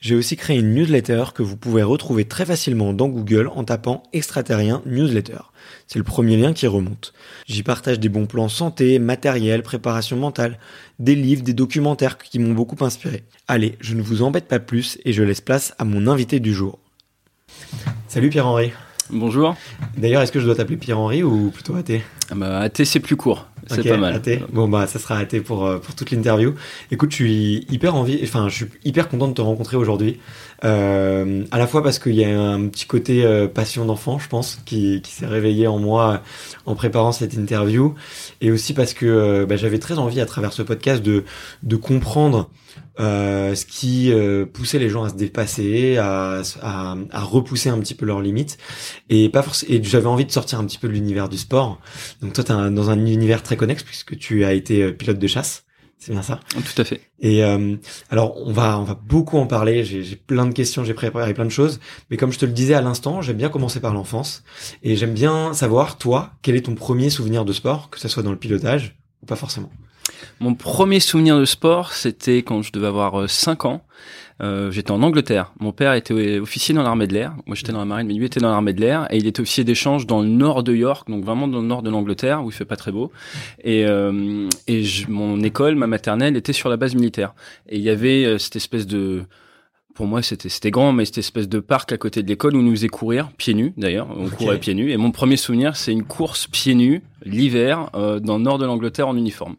j'ai aussi créé une newsletter que vous pouvez retrouver très facilement dans Google en tapant extraterrien newsletter. C'est le premier lien qui remonte. J'y partage des bons plans santé, matériel, préparation mentale, des livres, des documentaires qui m'ont beaucoup inspiré. Allez, je ne vous embête pas plus et je laisse place à mon invité du jour. Salut Pierre-Henri. Bonjour. D'ailleurs, est-ce que je dois t'appeler Pierre-Henri ou plutôt Athé ah bah, Athé, c'est plus court. C'est pas mal. Bon, bah, ça sera Athé pour, euh, pour toute l'interview. Écoute, je suis hyper envie, enfin, je suis hyper content de te rencontrer aujourd'hui. Euh, à la fois parce qu'il y a un petit côté euh, passion d'enfant, je pense, qui, qui s'est réveillé en moi en préparant cette interview. Et aussi parce que euh, bah, j'avais très envie, à travers ce podcast, de, de comprendre euh, ce qui euh, poussait les gens à se dépasser, à, à, à, repousser un petit peu leurs limites, et pas forcément. Et j'avais envie de sortir un petit peu de l'univers du sport. Donc toi, t'es dans un univers très connexe puisque tu as été euh, pilote de chasse. C'est bien ça? Tout à fait. Et euh, alors on va on va beaucoup en parler. J'ai plein de questions, j'ai préparé plein de choses. Mais comme je te le disais à l'instant, j'aime bien commencer par l'enfance et j'aime bien savoir toi quel est ton premier souvenir de sport, que ce soit dans le pilotage ou pas forcément? Mon premier souvenir de sport, c'était quand je devais avoir 5 euh, ans. Euh, j'étais en Angleterre. Mon père était officier dans l'armée de l'air. Moi, j'étais dans la marine, mais lui était dans l'armée de l'air. Et il était officier d'échange dans le nord de York, donc vraiment dans le nord de l'Angleterre, où il fait pas très beau. Et, euh, mon école, ma maternelle, était sur la base militaire. Et il y avait euh, cette espèce de pour moi, c'était grand, mais cette espèce de parc à côté de l'école où on nous faisait courir pieds nus. D'ailleurs, on courait pieds nus. Et mon premier souvenir, c'est une course pieds nus l'hiver euh, dans le nord de l'Angleterre en uniforme.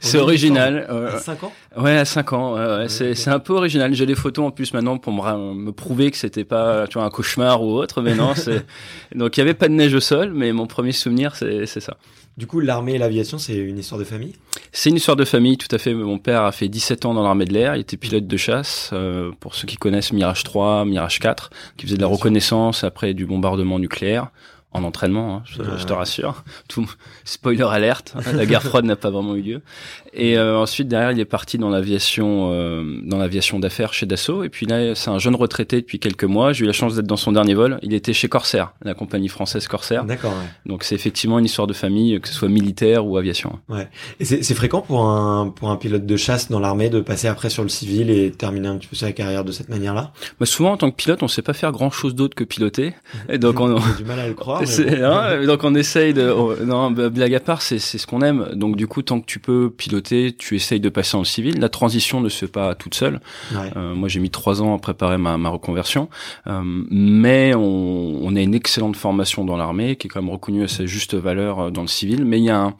C'est original. Euh, à 5 ans Ouais, à 5 ans. Ouais, c'est un peu original. J'ai des photos en plus maintenant pour me, me prouver que c'était pas tu vois un cauchemar ou autre, mais non. donc il y avait pas de neige au sol, mais mon premier souvenir, c'est ça. Du coup, l'armée et l'aviation, c'est une histoire de famille? C'est une histoire de famille, tout à fait. Mon père a fait 17 ans dans l'armée de l'air. Il était pilote de chasse. Euh, pour ceux qui connaissent Mirage 3, Mirage 4, qui faisait de la reconnaissance après du bombardement nucléaire en entraînement, hein, je, je, te rassure. Tout, spoiler alerte, hein, la guerre froide n'a pas vraiment eu lieu. Et euh, ensuite derrière, il est parti dans l'aviation, euh, dans l'aviation d'affaires chez Dassault. Et puis là, c'est un jeune retraité depuis quelques mois. J'ai eu la chance d'être dans son dernier vol. Il était chez Corsair, la compagnie française Corsair. D'accord. Ouais. Donc c'est effectivement une histoire de famille, que ce soit militaire ou aviation. Ouais. Et c'est fréquent pour un pour un pilote de chasse dans l'armée de passer après sur le civil et terminer un petit peu sa carrière de cette manière-là? Bah souvent en tant que pilote, on sait pas faire grand chose d'autre que piloter. Et donc on, on a du mal à le croire. Hein, donc on essaye de oh, non blague à part, c'est c'est ce qu'on aime. Donc du coup, tant que tu peux piloter, tu essayes de passer en civil. La transition ne se fait pas toute seule. Ouais. Euh, moi, j'ai mis trois ans à préparer ma, ma reconversion, euh, mais on, on a une excellente formation dans l'armée qui est quand même reconnue à sa juste valeur euh, dans le civil. Mais il y a un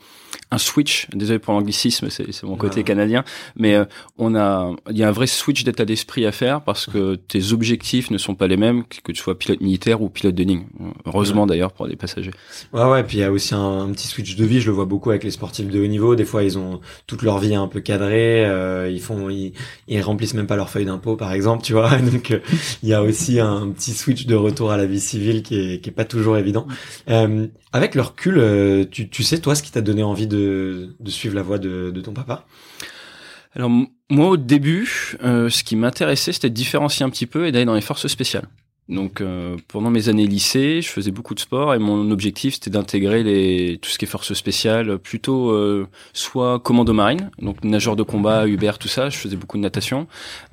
un switch. Désolé pour l'anglicisme, c'est mon côté Ah. canadien, mais euh, on a, il y a un vrai switch d'état d'esprit à faire parce que tes objectifs ne sont pas les mêmes que, que tu sois pilote militaire ou pilote de ligne. Heureusement d'ailleurs pour des passagers. Ouais, ouais. Puis il y a aussi un, un, petit switch de vie. Je le vois beaucoup avec les sportifs de haut niveau. Des fois, ils ont toute leur vie un peu cadrée. Euh, ils font, ils, ils remplissent même pas leur feuille d'impôt, par exemple, tu vois. Donc euh, il y a aussi un petit switch de retour à la vie civile qui est, qui est pas toujours évident. Avec le recul, euh, tu, tu sais toi ce qui t'a donné envie de, de suivre la voie de, de ton papa? Alors Moi, au début, euh, ce qui m'intéressait, c'était de différencier un petit peu et d'aller dans les forces spéciales. Donc euh, pendant mes années lycée, je faisais beaucoup de sport et mon objectif c'était d'intégrer les tout ce qui est force spéciale, plutôt euh, soit commando marine, donc nageur de combat, Uber, tout ça. Je faisais beaucoup de natation,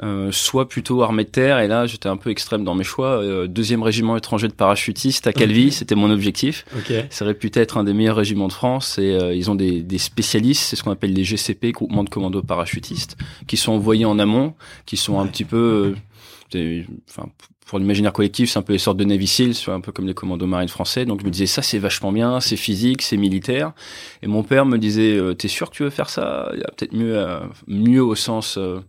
euh, soit plutôt armée de terre. Et là, j'étais un peu extrême dans mes choix. Euh, deuxième régiment étranger de parachutistes à Calvi, c'était mon objectif. Ok. Ça réputé être un des meilleurs régiments de France et euh, ils ont des, des spécialistes, c'est ce qu'on appelle les GCP, groupements de commando parachutistes, qui sont envoyés en amont, qui sont un Ouais. petit peu, euh, enfin pour l'imaginaire collectif, c'est un peu les sortes de Navy Seals, un peu comme les commandos marines français. Donc je me disais ça c'est vachement bien, c'est physique, c'est militaire. Et mon père me disait euh, t'es sûr que tu veux faire ça? Il y a peut-être mieux, à- mieux au sens euh,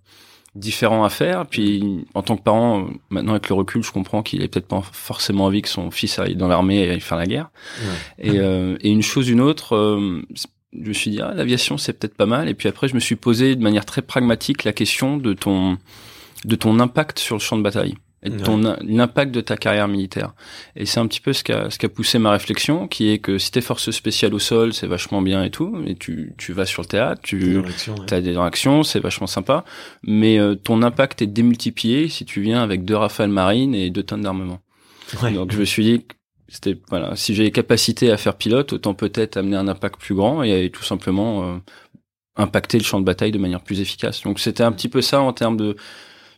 différent à faire. Puis en tant que parent, euh, maintenant avec le recul, je comprends qu'il ait peut-être pas forcément envie que son fils aille dans l'armée et aille faire la guerre. Ouais. Et, euh, et une chose, une autre, euh, je me suis dit, ah, l'aviation, c'est peut-être pas mal. Et puis après, je me suis posé de manière très pragmatique la question de ton, de ton impact sur le champ de bataille et de ton l'impact de ta carrière militaire. Et c'est un petit peu ce qui a, ce qui a poussé ma réflexion, qui est que si t'es force spéciale au sol, c'est vachement bien et tout, et tu, tu vas sur le théâtre, tu, ouais. T'as des réactions, c'est vachement sympa, mais euh, ton impact est démultiplié si tu viens avec deux rafales marines et deux tonnes d'armement. Ouais. Donc je me suis dit, c'était voilà, si j'ai les capacités à faire pilote, autant peut-être amener un impact plus grand et, et tout simplement euh, impacter le champ de bataille de manière plus efficace. Donc c'était un petit peu ça en termes de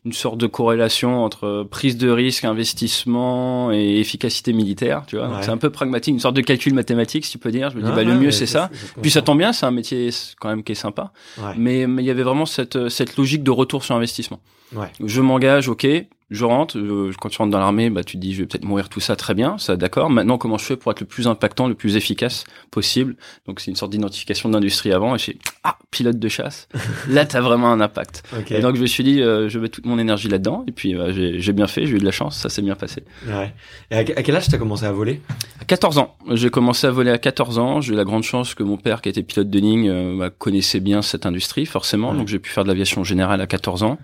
une sorte de corrélation entre euh, prise de risque, investissement et efficacité militaire, tu vois. Ouais. C'est un peu pragmatique, une sorte de calcul mathématique, si tu peux dire. Je me dis, bah, le ouais, mieux c'est ça. Puis ça tombe bien, c'est un métier quand même qui est sympa. Ouais. Mais mais il y avait vraiment cette cette logique de retour sur investissement. Ouais. Je m'engage, ok, je rentre. euh, quand tu rentres dans l'armée, bah tu te dis je vais peut-être mourir tout ça, très bien, ça d'accord. Maintenant comment je fais pour être le plus impactant, le plus efficace possible? Donc c'est une sorte d'identification d'industrie avant. Et j'ai ah pilote de chasse. Là t'as vraiment un impact. Et donc je me suis dit euh, je mets toute mon énergie là-dedans. Et puis euh, j'ai bien fait, j'ai eu de la chance, ça s'est bien passé. Ouais. Et à, à quel âge t'as commencé à voler? À 14 ans, j'ai commencé à voler à 14 ans. J'ai eu la grande chance que mon père, qui était pilote de ligne, euh, bah, connaissait bien cette industrie, forcément. Ouais. Donc j'ai pu faire de l'aviation générale à 14 ans.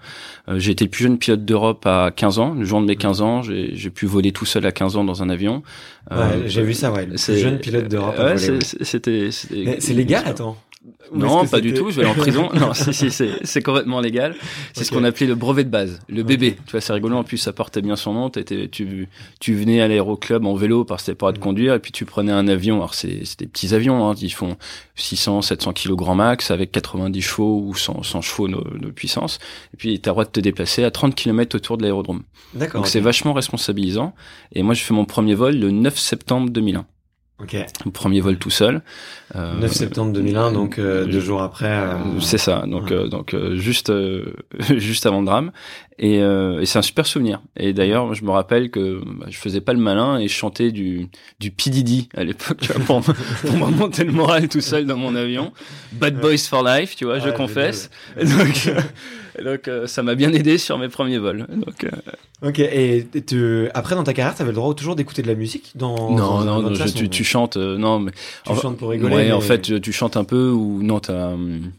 Euh, j'ai été le plus jeune pilote d'Europe à 15 ans. Le jour de mes 15 ans, j'ai pu voler tout seul à 15 ans dans un avion. Ouais, Euh, j'ai vu ça, ouais. Le plus c'est- jeune pilote d'Europe Ouais, c'est- c'était. C'est légal, attends. Non, pas du tout. Je vais aller en prison. non, si, si, c'est c'est complètement légal. C'est ce qu'on appelait le brevet de base, le bébé. Tu vois, c'est rigolo. En plus, ça portait bien son nom. Tu, tu venais à l'aéroclub en vélo parce que c'était pour te Mhm. conduire, et puis tu prenais un avion. Alors c'est c'est des petits avions. Hein, ils font 600, 700 kilos grand max avec 90 chevaux ou 100, 100 chevaux de, de puissance. Et puis t'as le droit de te déplacer à 30 km autour de l'aérodrome. D'accord. Donc c'est vachement responsabilisant. Et moi, je fais mon premier vol le 9 septembre 2001. Ok. Mon premier vol tout seul. Euh, 9 septembre 2001, donc euh, deux jours après. euh, euh, C'est ça, donc ouais. euh, donc euh, juste euh, juste avant le drame et, euh, et c'est un super souvenir. Et d'ailleurs, je me rappelle que bah, je faisais pas le malin et je chantais du du P Diddy à l'époque tu pour pour me remonter le moral tout seul dans mon avion. Bad Boys for Life, tu vois, je Ouais, confesse. génial. Donc euh, donc euh, ça m'a bien aidé sur mes premiers vols. Donc euh, Ok. Et tu... après, dans ta carrière, t'avais le droit toujours d'écouter de la musique dans. non dans- non, dans non, votre je- façon, tu, tu chantes non mais Tu en- chantes pour rigoler. Ouais, mais- en fait, tu, tu chantes un peu ou non t'as.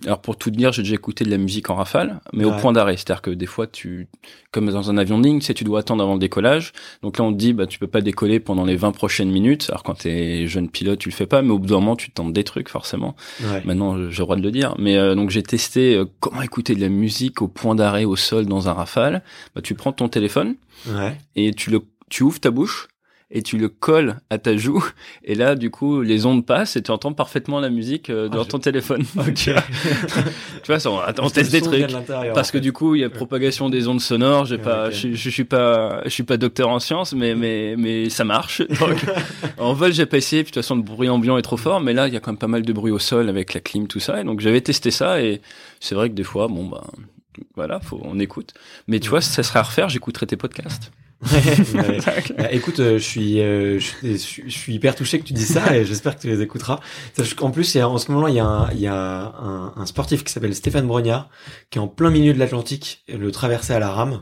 Alors pour tout te dire, j'ai déjà écouté de la musique en rafale, mais Ouais. au point d'arrêt. C'est-à-dire que des fois, tu, comme dans un avion de ligne, tu sais, tu dois attendre avant le décollage. Donc là, on te dit, bah, tu peux pas décoller pendant les 20 prochaines minutes. Alors quand t'es jeune pilote, tu le fais pas, mais au bout d'un moment, tu tentes des trucs forcément. Ouais. Maintenant, j'ai le droit de le dire. Mais euh, donc j'ai testé euh, comment écouter de la musique au point d'arrêt au sol dans un rafale. Bah, tu prends ton téléphone Ouais. et tu le, tu ouvres ta bouche et tu le colles à ta joue. Et là du coup les ondes passent et tu entends parfaitement la musique euh, dans Ah, je- ton téléphone. Ok. tu vois, vois ça, on, on teste des trucs. parce que fait. du coup il y a propagation des ondes sonores. J'ai Ouais, pas ok. je, je suis pas je suis pas docteur en sciences mais mais mais ça marche. Donc, en vol j'ai pas essayé. Puis de toute façon le bruit ambiant est trop fort. Mais là il y a quand même pas mal de bruit au sol avec la clim tout ça. Et donc j'avais testé ça. Et c'est vrai que des fois bon bah voilà faut on écoute. Mais tu vois si ça serait à refaire. J'écouterais tes podcasts Euh, écoute, euh, je suis, euh, je, suis- je suis- hyper touché que tu dis ça et j'espère que tu les écouteras. Qu'en plus, en ce moment-là, il y a, un, il y a un, un sportif qui s'appelle Stéphane Brognard qui est en plein milieu de l'Atlantique, le traversé à la rame.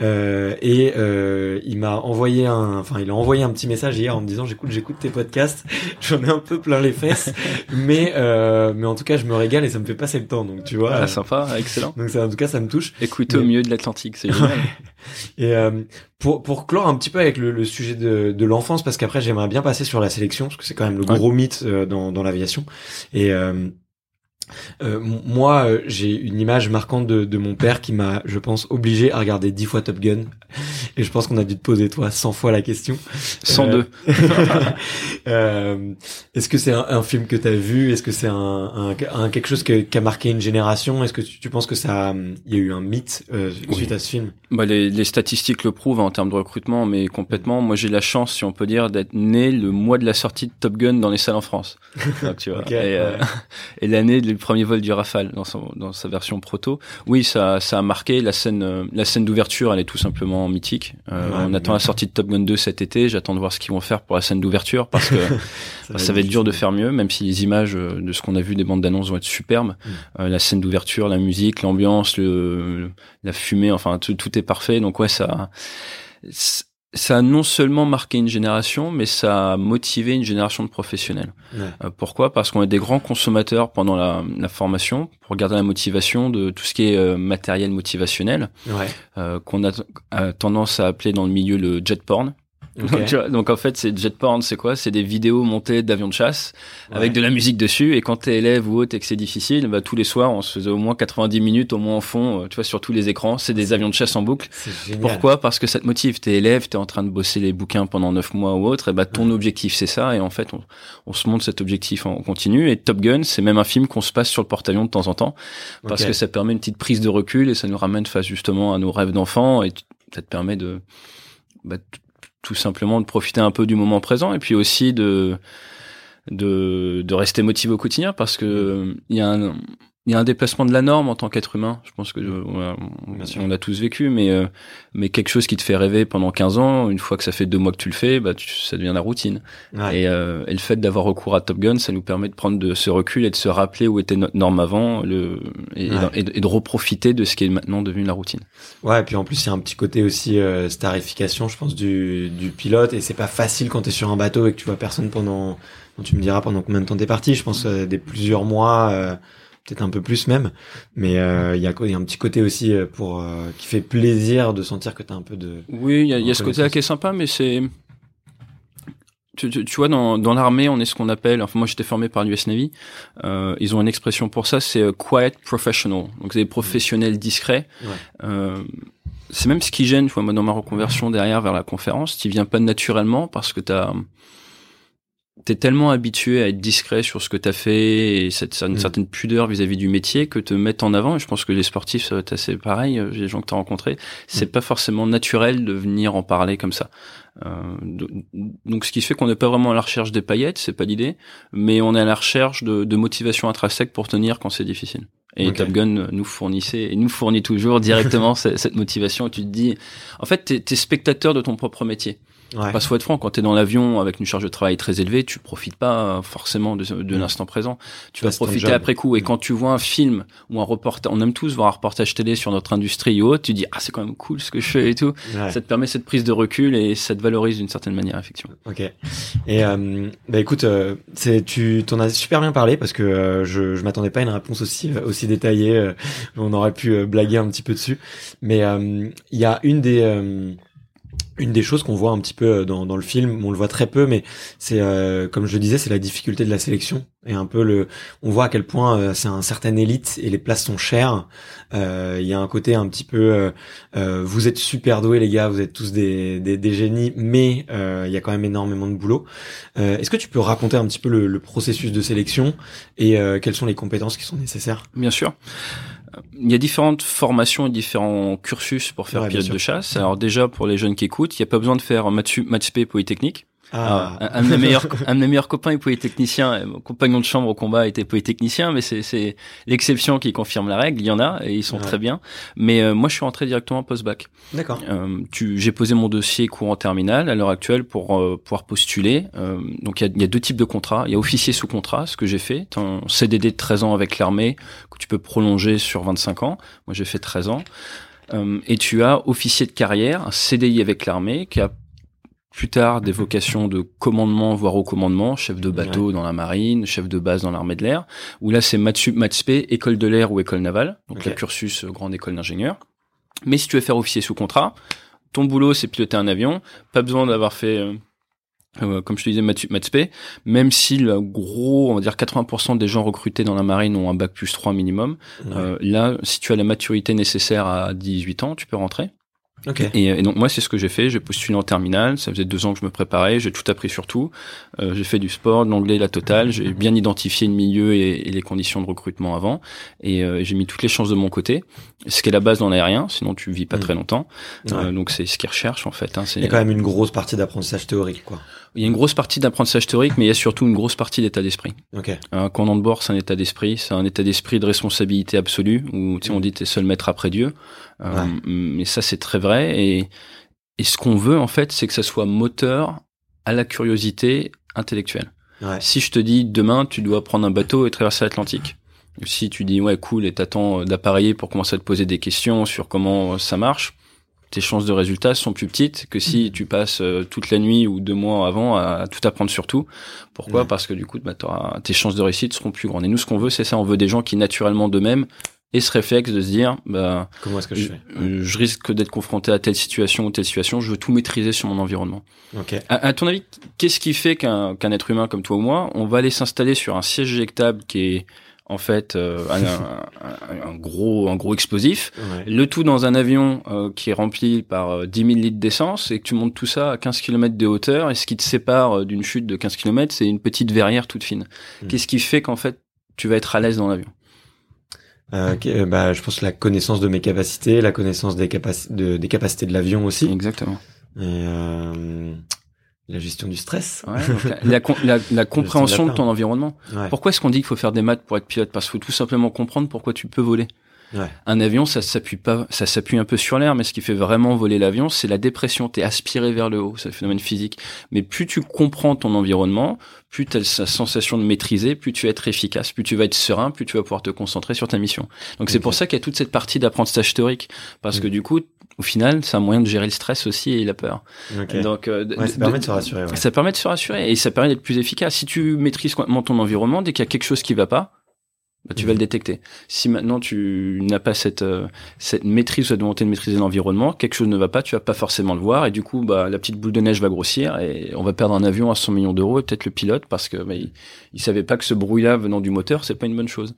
Euh, et euh, il m'a envoyé un, enfin il a envoyé un petit message hier en me disant j'écoute j'écoute tes podcasts, j'en ai un peu plein les fesses, mais euh, mais en tout cas je me régale et ça me fait passer le temps donc tu vois. ah, euh, sympa excellent donc ça, en tout cas ça me touche. écoutez au Mais- milieu de l'Atlantique c'est génial Et euh, pour, pour clore un petit peu avec le, le sujet de, de l'enfance, parce qu'après j'aimerais bien passer sur la sélection, parce que c'est quand même le Ouais. gros mythe euh, dans, dans l'aviation. Et, euh, Euh, moi, euh, j'ai une image marquante de, de mon père qui m'a, je pense, obligé à regarder dix fois Top Gun. Et je pense qu'on a dû te poser, toi, 100 fois la question. 102. Euh, Est-ce que c'est un, un, film que tu as vu? Est-ce que c'est un, un, un, quelque chose qui a marqué une génération? Est-ce que tu, tu, penses que ça, il y a eu un mythe euh, suite oui. à ce film? Bah, les, les, statistiques le prouvent hein, en termes de recrutement, mais complètement. Moi, j'ai la chance, si on peut dire, d'être né le mois de la sortie de Top Gun dans les salles en France. Donc, tu vois. okay, et, ouais. et l'année du premier vol du Rafale dans, son, dans sa version proto. Oui, ça, ça a marqué la scène. la scène d'ouverture, elle est tout simplement mythique. Euh, ouais, on attend la sortie de Top Gun 2 cet été. J'attends de voir ce qu'ils vont faire pour la scène d'ouverture parce que ça, ça va être dur de faire mieux, même si les images de ce qu'on a vu des bandes d'annonces vont être superbes. Mm. Euh, la scène d'ouverture, la musique, l'ambiance, le, la fumée, enfin tout, tout est parfait. Donc ouais, ça, ça a non seulement marqué une génération, mais ça a motivé une génération de professionnels. Ouais. Euh, pourquoi? Parce qu'on est des grands consommateurs pendant la, la, formation pour garder la motivation de tout ce qui est euh, matériel motivationnel, ouais. euh, qu'on a, a, tendance à appeler dans le milieu le jet porn. Okay. Donc, donc, en fait, c'est jet porn, c'est quoi? C'est des vidéos montées d'avions de chasse ouais. avec de la musique dessus. Et quand t'es élève ou autre et que c'est difficile, bah, tous les soirs, on se faisait au moins 90 minutes, au moins en fond, euh, tu vois, sur tous les écrans, c'est des avions de chasse en boucle. Pourquoi? Parce que ça te motive. T'es élève, t'es en train de bosser les bouquins pendant 9 mois ou autre. Et bah, ton ouais. objectif, c'est ça. Et en fait, on, on, se montre cet objectif en continu. Et Top Gun, c'est même un film qu'on se passe sur le porte-avions de temps en temps parce okay. que ça permet une petite prise de recul et ça nous ramène face justement à nos rêves d'enfant et ça te permet de bah, tout simplement de profiter un peu du moment présent et puis aussi de de, rester motivé au quotidien parce que il y a un il y a un déplacement de la norme en tant qu'être humain. Je pense que on, on l'a tous vécu, mais euh, mais quelque chose qui te fait rêver pendant 15 ans, une fois que ça fait deux mois que tu le fais, bah tu, ça devient la routine. Ouais. Et, euh, et, le fait d'avoir recours à Top Gun, ça nous permet de prendre de ce recul et de se rappeler où était notre norme avant, le et, ouais. et, de, et de reprofiter de ce qui est maintenant devenu la routine. Ouais, et puis en plus il y a un petit côté aussi euh, starification, je pense du du pilote, et c'est pas facile quand t'es sur un bateau et que tu vois personne pendant, tu me diras pendant combien de temps t'es parti. Je pense euh, des plusieurs mois. Euh, peut-être un peu plus même, mais euh, il y, a, y, a, un petit côté aussi euh, pour euh, qui fait plaisir de sentir que tu as un peu de. Oui, il y a, y a ce côté-là qui est sympa, mais c'est. Tu, tu, tu, vois, dans, dans l'armée, on est ce qu'on appelle. Enfin, moi, j'étais formé par l'US Navy. Euh, ils ont une expression pour ça, c'est quiet professional. Donc, c'est des professionnels discrets. Ouais. c'est même ce qui gêne, tu vois, moi, dans ma reconversion derrière vers la conférence. Tu viens pas naturellement parce que tu as t'es tellement habitué à être discret sur ce que t'as fait et cette, une mmh. certaine pudeur vis-à-vis -vis du métier que te mettre en avant, et je pense que les sportifs, ça va être assez pareil, euh, les gens que t'as rencontrés, c'est mmh. pas forcément naturel de venir en parler comme ça. Euh, donc ce qui fait qu'on n'est pas vraiment à la recherche des paillettes, c'est pas l'idée, mais on est à la recherche de, de motivation intrinsèque pour tenir quand c'est difficile. Et okay. Top Gun nous fournissait et nous fournit toujours directement cette motivation. Et tu te dis, en fait, t'es es spectateur de ton propre métier. Ouais. Parce qu'il faut être franc, quand tu es dans l'avion avec une charge de travail très élevée, tu profites pas forcément de, de l'instant présent. Tu vas profiter après coup. Et quand tu vois un film ou un reportage, on aime tous voir un reportage télé sur notre industrie ou autre, tu dis ah c'est quand même cool ce que je fais et tout. Ouais. Ça te permet cette prise de recul et ça te valorise d'une certaine manière effectivement. Ok. Et euh, bah écoute, euh, c'est tu t'en as super bien parlé parce que euh, je, je m'attendais pas à une réponse aussi euh, aussi détaillée. Euh, on aurait pu blaguer un petit peu dessus, mais il y a une des une des choses qu'on voit un petit peu dans, dans le film, on le voit très peu, mais c'est euh, comme je le disais, c'est la difficulté de la sélection et un peu le, on voit à quel point euh, c'est un certain élite et les places sont chères. Euh, il y a un côté un petit peu, euh, vous êtes super doués les gars, vous êtes tous des, des, des génies, mais il y a quand même énormément de boulot. Est-ce que tu peux raconter un petit peu le, le processus de sélection et quelles sont les compétences qui sont nécessaires? Bien sûr il y a différentes formations et différents cursus pour faire ouais, pilote de chasse. Alors déjà, pour les jeunes qui écoutent, il n'y a pas besoin de faire maths, maths Polytechnique. Ah. un, de mes meilleurs, un de mes meilleurs copains est polytechnicien. Mon compagnon de chambre au combat était polytechnicien, mais c'est l'exception qui confirme la règle. Il y en a et ils sont ouais. très bien. Mais euh, moi, je suis rentré directement post-bac. D'accord. Euh, j'ai posé mon dossier courant terminal à l'heure actuelle pour euh, pouvoir postuler. Euh, donc il y a, y a, deux types de contrats. Il y a officier sous contrat, ce que j'ai fait. un CDD de 13 ans avec l'armée que tu peux prolonger sur 25 ans. Moi, j'ai fait 13 ans. Euh, et tu as officier de carrière, un CDI avec l'armée qui a plus tard des vocations de commandement, voire au commandement, chef de bateau ouais. dans la marine, chef de base dans l'armée de l'air, où là c'est Matsup, Matspé, école de l'air ou école navale, donc okay. la cursus euh, grande école d'ingénieur. Mais si tu veux faire officier sous contrat, ton boulot c'est piloter un avion, pas besoin d'avoir fait euh, euh, comme je te disais, Matspé, même si le gros, on va dire 80% des gens recrutés dans la marine ont un bac plus 3 minimum, euh, là, si tu as la maturité nécessaire à 18 ans, tu peux rentrer. Okay. Et, donc moi c'est ce que j'ai fait, j'ai postulé en terminale, ça faisait deux ans que je me préparais, j'ai tout appris sur tout, euh, j'ai fait du sport, de l'anglais, la totale, j'ai bien identifié le milieu et, et, les conditions de recrutement avant, et euh, j'ai mis toutes les chances de mon côté, ce qui est la base dans l'aérien, sinon tu vis pas mm. très longtemps, euh, donc c'est ce qu'ils recherchent en fait. Hein, il y a quand même une grosse partie d'apprentissage théorique quoi. Il y a une grosse partie d'apprentissage théorique, mais il y a surtout une grosse partie d'état d'esprit. Okay. Un commandant de bord, c'est un état d'esprit, c'est un état d'esprit de responsabilité absolue, où tu sais, on dit t'es seul maître après Dieu. Euh, mais ça, c'est très vrai. Et, et ce qu'on veut, en fait, c'est que ça soit moteur à la curiosité intellectuelle. Ouais. Si je te dis demain, tu dois prendre un bateau et traverser l'Atlantique. Si tu dis ouais cool et t'attends d'appareiller pour commencer à te poser des questions sur comment ça marche, tes chances de résultats sont plus petites que si tu passes toute la nuit ou deux mois avant à, tout apprendre sur tout. Pourquoi Ouais. Parce que du coup, bah, tes chances de réussite seront plus grandes. Et nous, ce qu'on veut, c'est ça. On veut des gens qui naturellement d'eux-mêmes aient ce réflexe de se dire, bah, Comment est-ce que je fais euh, je risque d'être confronté à telle situation ou telle situation. Je veux tout maîtriser sur mon environnement. Ok. À, à ton avis, qu'est-ce qui fait qu'un qu'un être humain comme toi ou moi, on va aller s'installer sur un siège éjectable qui est en fait euh, un, un- un gros un gros explosif, Ouais. le tout dans un avion euh, qui est rempli par euh, 10 000 litres d'essence et que tu montes tout ça à 15 km de hauteur et ce qui te sépare euh, d'une chute de 15 km, c'est une petite verrière toute fine. Mm. Qu'est-ce qui fait qu'en fait tu vas être à l'aise dans l'avion? Bah, je pense la connaissance de mes capacités, la connaissance des, capaci- de- des capacités de l'avion aussi, Exactement. et la gestion du stress. Ouais, la, la la- compréhension de ton environnement. Ouais. Pourquoi est-ce qu'on dit qu'il faut faire des maths pour être pilote? Parce qu'il faut tout simplement comprendre pourquoi tu peux voler. Ouais. Un avion, ça s'appuie pas, ça s'appuie un peu sur l'air, mais ce qui fait vraiment voler l'avion, c'est la dépression. T'es aspiré vers le haut, c'est un phénomène physique. Mais plus tu comprends ton environnement, plus tu as la sensation de maîtriser, plus tu vas être efficace, plus tu vas être serein, plus tu vas pouvoir te concentrer sur ta mission. Donc c'est pour ça qu'il y a toute cette partie d'apprentissage théorique, parce que Mm. du coup, au final, c'est un moyen de gérer le stress aussi et la peur. Ok. Donc, euh, Ouais, ça permet de se rassurer. Ouais. ça permet de se rassurer et ça permet d'être plus efficace. Si tu maîtrises complètement ton environnement, dès qu'il y a quelque chose qui va pas, bah, tu vas Mhm. le détecter. Si maintenant tu n'as pas cette euh, cette maîtrise, cette volonté de maîtriser l'environnement, quelque chose ne va pas, tu vas pas forcément le voir et du coup, bah la petite boule de neige va grossir et on va perdre un avion à 100 millions d'euros et peut-être le pilote parce que bah, il, il savait pas que ce bruit-là venant du moteur, c'est pas une bonne chose.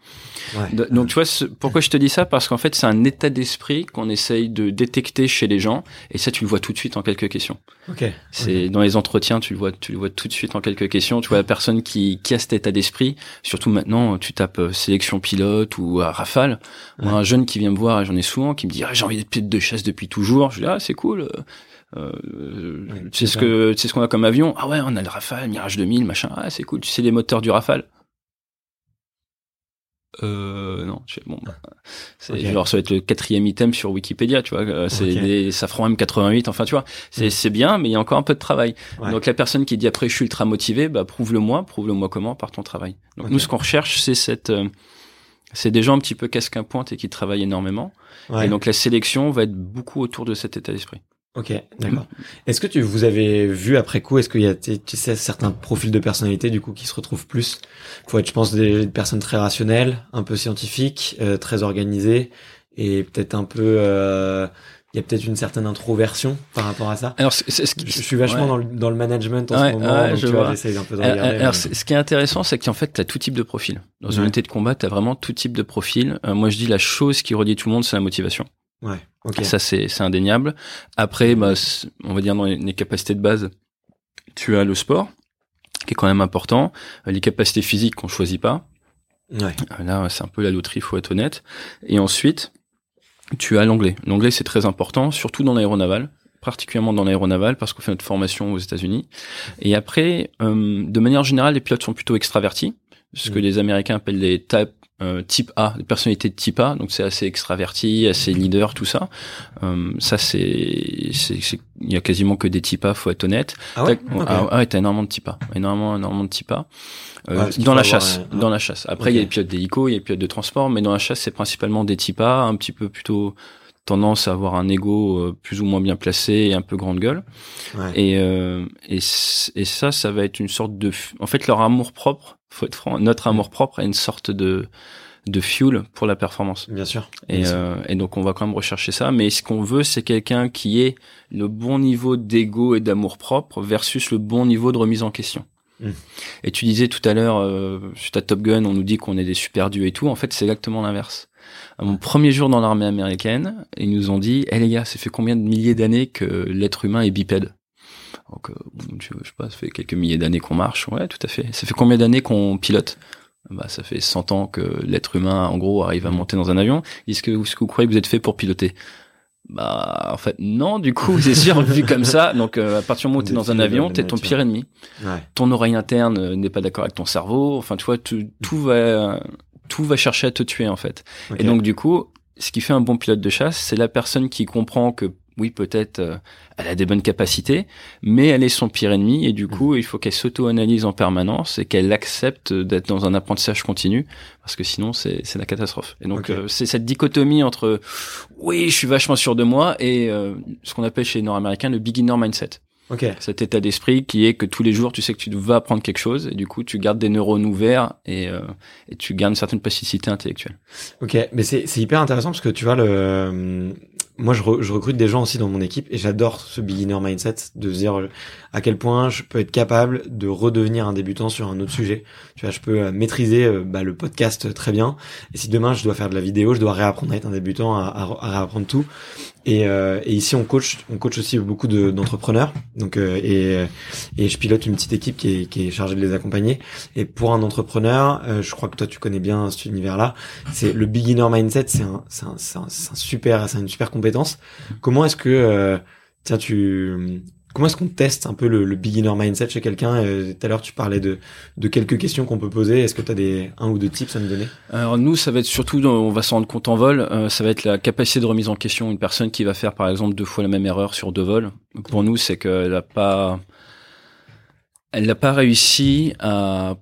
Ouais. De- Donc tu vois, ce- pourquoi je te dis ça? Parce qu'en fait, c'est un état d'esprit qu'on essaye de détecter chez les gens et ça, tu le vois tout de suite en quelques questions. Ok. C'est dans les entretiens, tu le vois, tu le vois tout de suite en quelques questions. Tu vois la personne qui, qui a cet état d'esprit. Surtout maintenant, tu tapes euh, sélection pilote ou à rafale. Un jeune qui vient me voir, et j'en ai souvent, qui me dit ah, j'ai envie d'être pilote de chasse depuis toujours. Je dis ah c'est cool. euh, Ouais, c'est ce que sais ce qu'on a comme avion Ah ouais, on a le Rafale, Mirage 2000, machin. Ah c'est cool. Tu sais les moteurs du Rafale? Euh, non, bon, bah, c'est Ok. genre ça va être le quatrième item sur Wikipédia, tu vois. euh, C'est des Safran M88, enfin tu vois, c'est Mm. c'est bien, mais il y a encore un peu de travail. Ouais. Donc la personne qui dit après je suis ultra motivé, bah prouve-le moi, prouve-le moi comment par ton travail. Donc nous ce qu'on recherche c'est cette euh, c'est des gens un petit peu casque un pointe et qui travaillent énormément. Ouais. Et donc la sélection va être beaucoup autour de cet état d'esprit. Ok, d'accord. Est-ce que tu vous avez vu après coup, est-ce qu'il y a tu sais, certains profils de personnalité du coup qui se retrouvent plus? Faut être, je pense, des, des personnes très rationnelles, un peu scientifiques, euh, très organisées et peut-être un peu. euh, Il y a peut-être une certaine introversion par rapport à ça? Alors ce Je, qui je suis vachement ouais. dans, le, dans le management en Ouais, ce moment, ouais, donc je tu vois, vois. j'essaie un peu de Alors, regarder. alors, mais- c'est- ce qui est intéressant, c'est qu'en fait, tu as tout type de profil. Dans une unité de combat, tu as vraiment tout type de profil. Euh, moi, je dis la chose qui relie tout le monde, c'est la motivation. Ouais, ok. Ça, c'est indéniable. Après, bah, on va dire dans les, les capacités de base, tu as le sport, qui est quand même important. Euh, Les capacités physiques qu'on choisit pas. Ouais, Euh, Là, c'est un peu la loterie, faut être honnête. Et ensuite, tu as l'anglais. L'anglais, c'est très important, surtout dans l'aéronaval, particulièrement dans l'aéronaval, parce qu'on fait notre formation aux États-Unis. Et après, euh, de manière générale, les pilotes sont plutôt extravertis, ce que Mm. les Américains appellent les type, euh, type A, les personnalités de type A. Donc c'est assez extraverti, assez leader, tout ça. Euh, ça, c'est, il y a quasiment que des types A, faut être honnête. ah ouais, T'as- Ok. ah, ah ouais, t'as énormément de types A, énormément, énormément de types A. Euh, dans la chasse, un- dans la chasse. Après, il y a les pilotes d'hélico, il y a les pilotes de transport, mais dans la chasse, c'est principalement des types A, un petit peu plutôt tendance à avoir un ego euh, plus ou moins bien placé et un peu grande gueule. Ouais. Et, euh, et, ça, ça va être une sorte de... En fait, leur amour propre, faut être franc, notre amour propre est une sorte de de fuel pour la performance. Bien sûr. Et, euh, et donc on va quand même rechercher ça. Mais ce qu'on veut, c'est quelqu'un qui ait le bon niveau d'ego et d'amour propre versus le bon niveau de remise en question. Mm. Et tu disais tout à l'heure, euh, suite à Top Gun, on nous dit qu'on est des super dieux et tout. En fait, c'est exactement l'inverse. À mon premier jour dans l'armée américaine, ils nous ont dit, eh les gars, ça fait combien de milliers d'années que l'être humain est bipède? Donc, euh, je, je sais pas, ça fait quelques milliers d'années qu'on marche. Ouais, tout à fait. Ça fait combien d'années qu'on pilote? Bah, ça fait 100 ans que l'être humain, en gros, arrive à monter dans un avion. Est-ce que, que vous croyez que vous êtes fait pour piloter? Bah, en fait, non. Du coup, c'est sûr, vu comme ça. Donc, euh, à partir du moment où t'es dans un avion, t'es ton pire ennemi. Ouais. Ton oreille interne euh, n'est pas d'accord avec ton cerveau. Enfin, tu vois, tout, tout va, tout va chercher à te tuer, en fait. Et donc, du coup, ce qui fait un bon pilote de chasse, c'est la personne qui comprend que oui, peut-être, euh, elle a des bonnes capacités, mais elle est son pire ennemi et du coup, il faut qu'elle s'auto-analyse en permanence et qu'elle accepte d'être dans un apprentissage continu parce que sinon, c'est c'est la catastrophe. Et donc, euh, c'est cette dichotomie entre oui, je suis vachement sûr de moi et euh, ce qu'on appelle chez les Nord-Américains le beginner mindset. Ok. Cet état d'esprit qui est que tous les jours, tu sais que tu vas apprendre quelque chose et du coup, tu gardes des neurones ouverts et, euh, et tu gardes une certaine plasticité intellectuelle. Ok, mais c'est hyper intéressant parce que tu vois le euh, moi je, re- je recrute des gens aussi dans mon équipe et j'adore ce beginner mindset de se dire euh, à quel point je peux être capable de redevenir un débutant sur un autre sujet. Tu vois, je peux euh, maîtriser bah, le podcast très bien et si demain je dois faire de la vidéo, je dois réapprendre à être un débutant, à, à- à réapprendre tout. Et, euh, et ici on coach, on coach aussi beaucoup de- d'entrepreneurs. Donc euh, et et je pilote une petite équipe qui est, qui est chargée de les accompagner. Et pour un entrepreneur, euh, je crois que toi tu connais bien cet univers-là. C'est le beginner mindset, c'est un, un, un super, c'est une super compétence. Comment est-ce que, euh, tiens, tu, comment est-ce qu'on teste un peu le, le beginner mindset chez quelqu'un? Euh, Tout à l'heure tu parlais de, de quelques questions qu'on peut poser. Est-ce que tu as des un ou deux tips à me donner? Alors nous, ça va être surtout, on va s'en rendre compte en vol, euh, ça va être la capacité de remise en question. Une personne qui va faire par exemple deux fois la même erreur sur deux vols, pour nous, c'est qu'elle n'a pas, elle n'a pas réussi à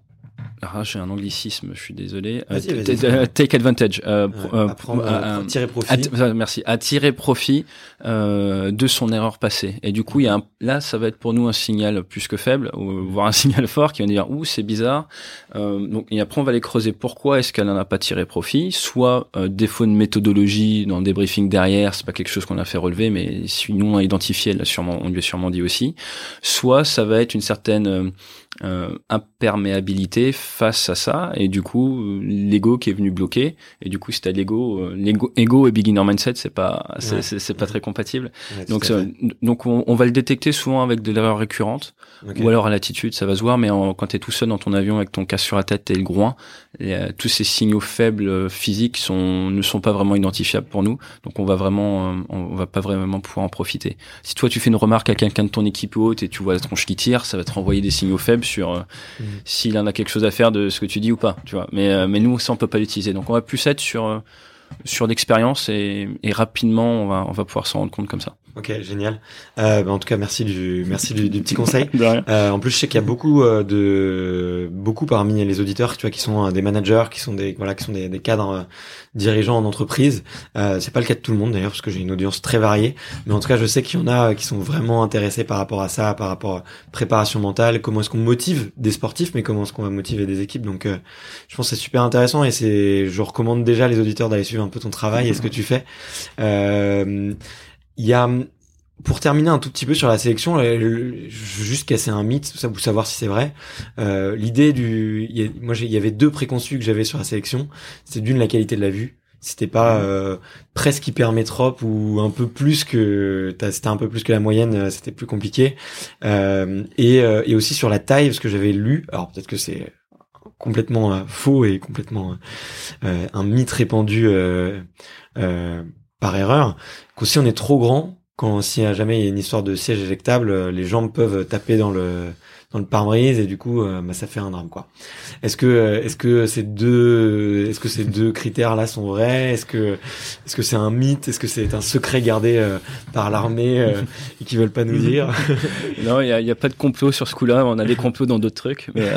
ah, j'ai un anglicisme, je suis désolé. Euh, t- take advantage. euh, euh, euh, euh, tirer profit. euh, merci. À tirer profit euh, de son erreur passée. Et du coup, il y a un, là, ça va être pour nous un signal plus que faible, voire un signal fort qui va nous dire ouh c'est bizarre. Euh, donc et après on va aller creuser pourquoi est-ce qu'elle n'en a pas tiré profit? Soit euh, défaut de méthodologie dans le débriefing derrière, c'est pas quelque chose qu'on a fait relever, mais si nous on a identifié, elle l'a sûrement, on lui a sûrement dit aussi. Soit ça va être une certaine euh, imperméabilité face à ça et du coup euh, l'ego qui est venu bloquer et du coup c'était l'ego euh, l'ego ego et beginner mindset c'est pas c'est Ouais. pas très compatible. Ouais, donc ça- donc on, on va le détecter souvent avec de l'erreur récurrente Ok. ou alors à l'attitude ça va se voir mais en, quand t'es tout seul dans ton avion avec ton casque sur la tête et le groin et, euh, tous ces signaux faibles physiques sont ne sont pas vraiment identifiables pour nous. Donc on va vraiment euh, on va pas vraiment pouvoir en profiter. Si toi tu fais une remarque à quelqu'un de ton équipe haute et tu vois la tronche qui tire ça va te renvoyer des signaux faibles sur euh, Mhm. s'il en a quelque chose à faire de ce que tu dis ou pas, tu vois. Mais euh, mais nous ça on peut pas l'utiliser. Donc on va plus être sur euh, sur l'expérience et, et rapidement on va on va pouvoir s'en rendre compte comme ça. Ok, génial. Euh, bah, en tout cas, merci du, merci du, du petit conseil. De rien. Euh, en plus, je sais qu'il y a beaucoup euh, de beaucoup parmi les auditeurs, tu vois, qui sont euh, des managers, qui sont des voilà, qui sont des, des cadres dirigeants en entreprise. Euh, c'est pas le cas de tout le monde d'ailleurs, parce que j'ai une audience très variée. Mais en tout cas, je sais qu'il y en a qui sont vraiment intéressés par rapport à ça, par rapport à préparation mentale. Comment est-ce qu'on motive des sportifs, mais comment est-ce qu'on va motiver des équipes. Donc, euh, je pense que c'est super intéressant et c'est, je recommande déjà les auditeurs d'aller suivre un peu ton travail et ce que tu fais. Euh, Il y a pour terminer un tout petit peu sur la sélection, euh, je veux juste casser un mythe, ça vous savoir si c'est vrai. Euh, L'idée du, il y a- moi j'ai- il y avait deux préconçus que j'avais sur la sélection. C'était d'une la qualité de la vue. C'était pas euh, presque hypermétrope ou un peu plus que, t'as- c'était un peu plus que la moyenne. euh, C'était plus compliqué. Euh, et, euh, et aussi sur la taille, parce que j'avais lu. Alors peut-être que c'est complètement faux et complètement euh, un mythe répandu euh, euh, par erreur. Qu'aussi on est trop grand quand si jamais il y a une histoire de siège éjectable, euh, les jambes peuvent taper dans le dans le pare-brise et du coup euh, bah, ça fait un drame quoi. Est-ce que euh, est-ce que ces deux est-ce que ces deux critères là sont vrais? Est-ce que est-ce que c'est un mythe? Est-ce que c'est un secret gardé euh, par l'armée euh, et qui veulent pas nous dire? Non, il y a, y a pas de complot sur ce coup-là. On a des complots dans d'autres trucs. Mais,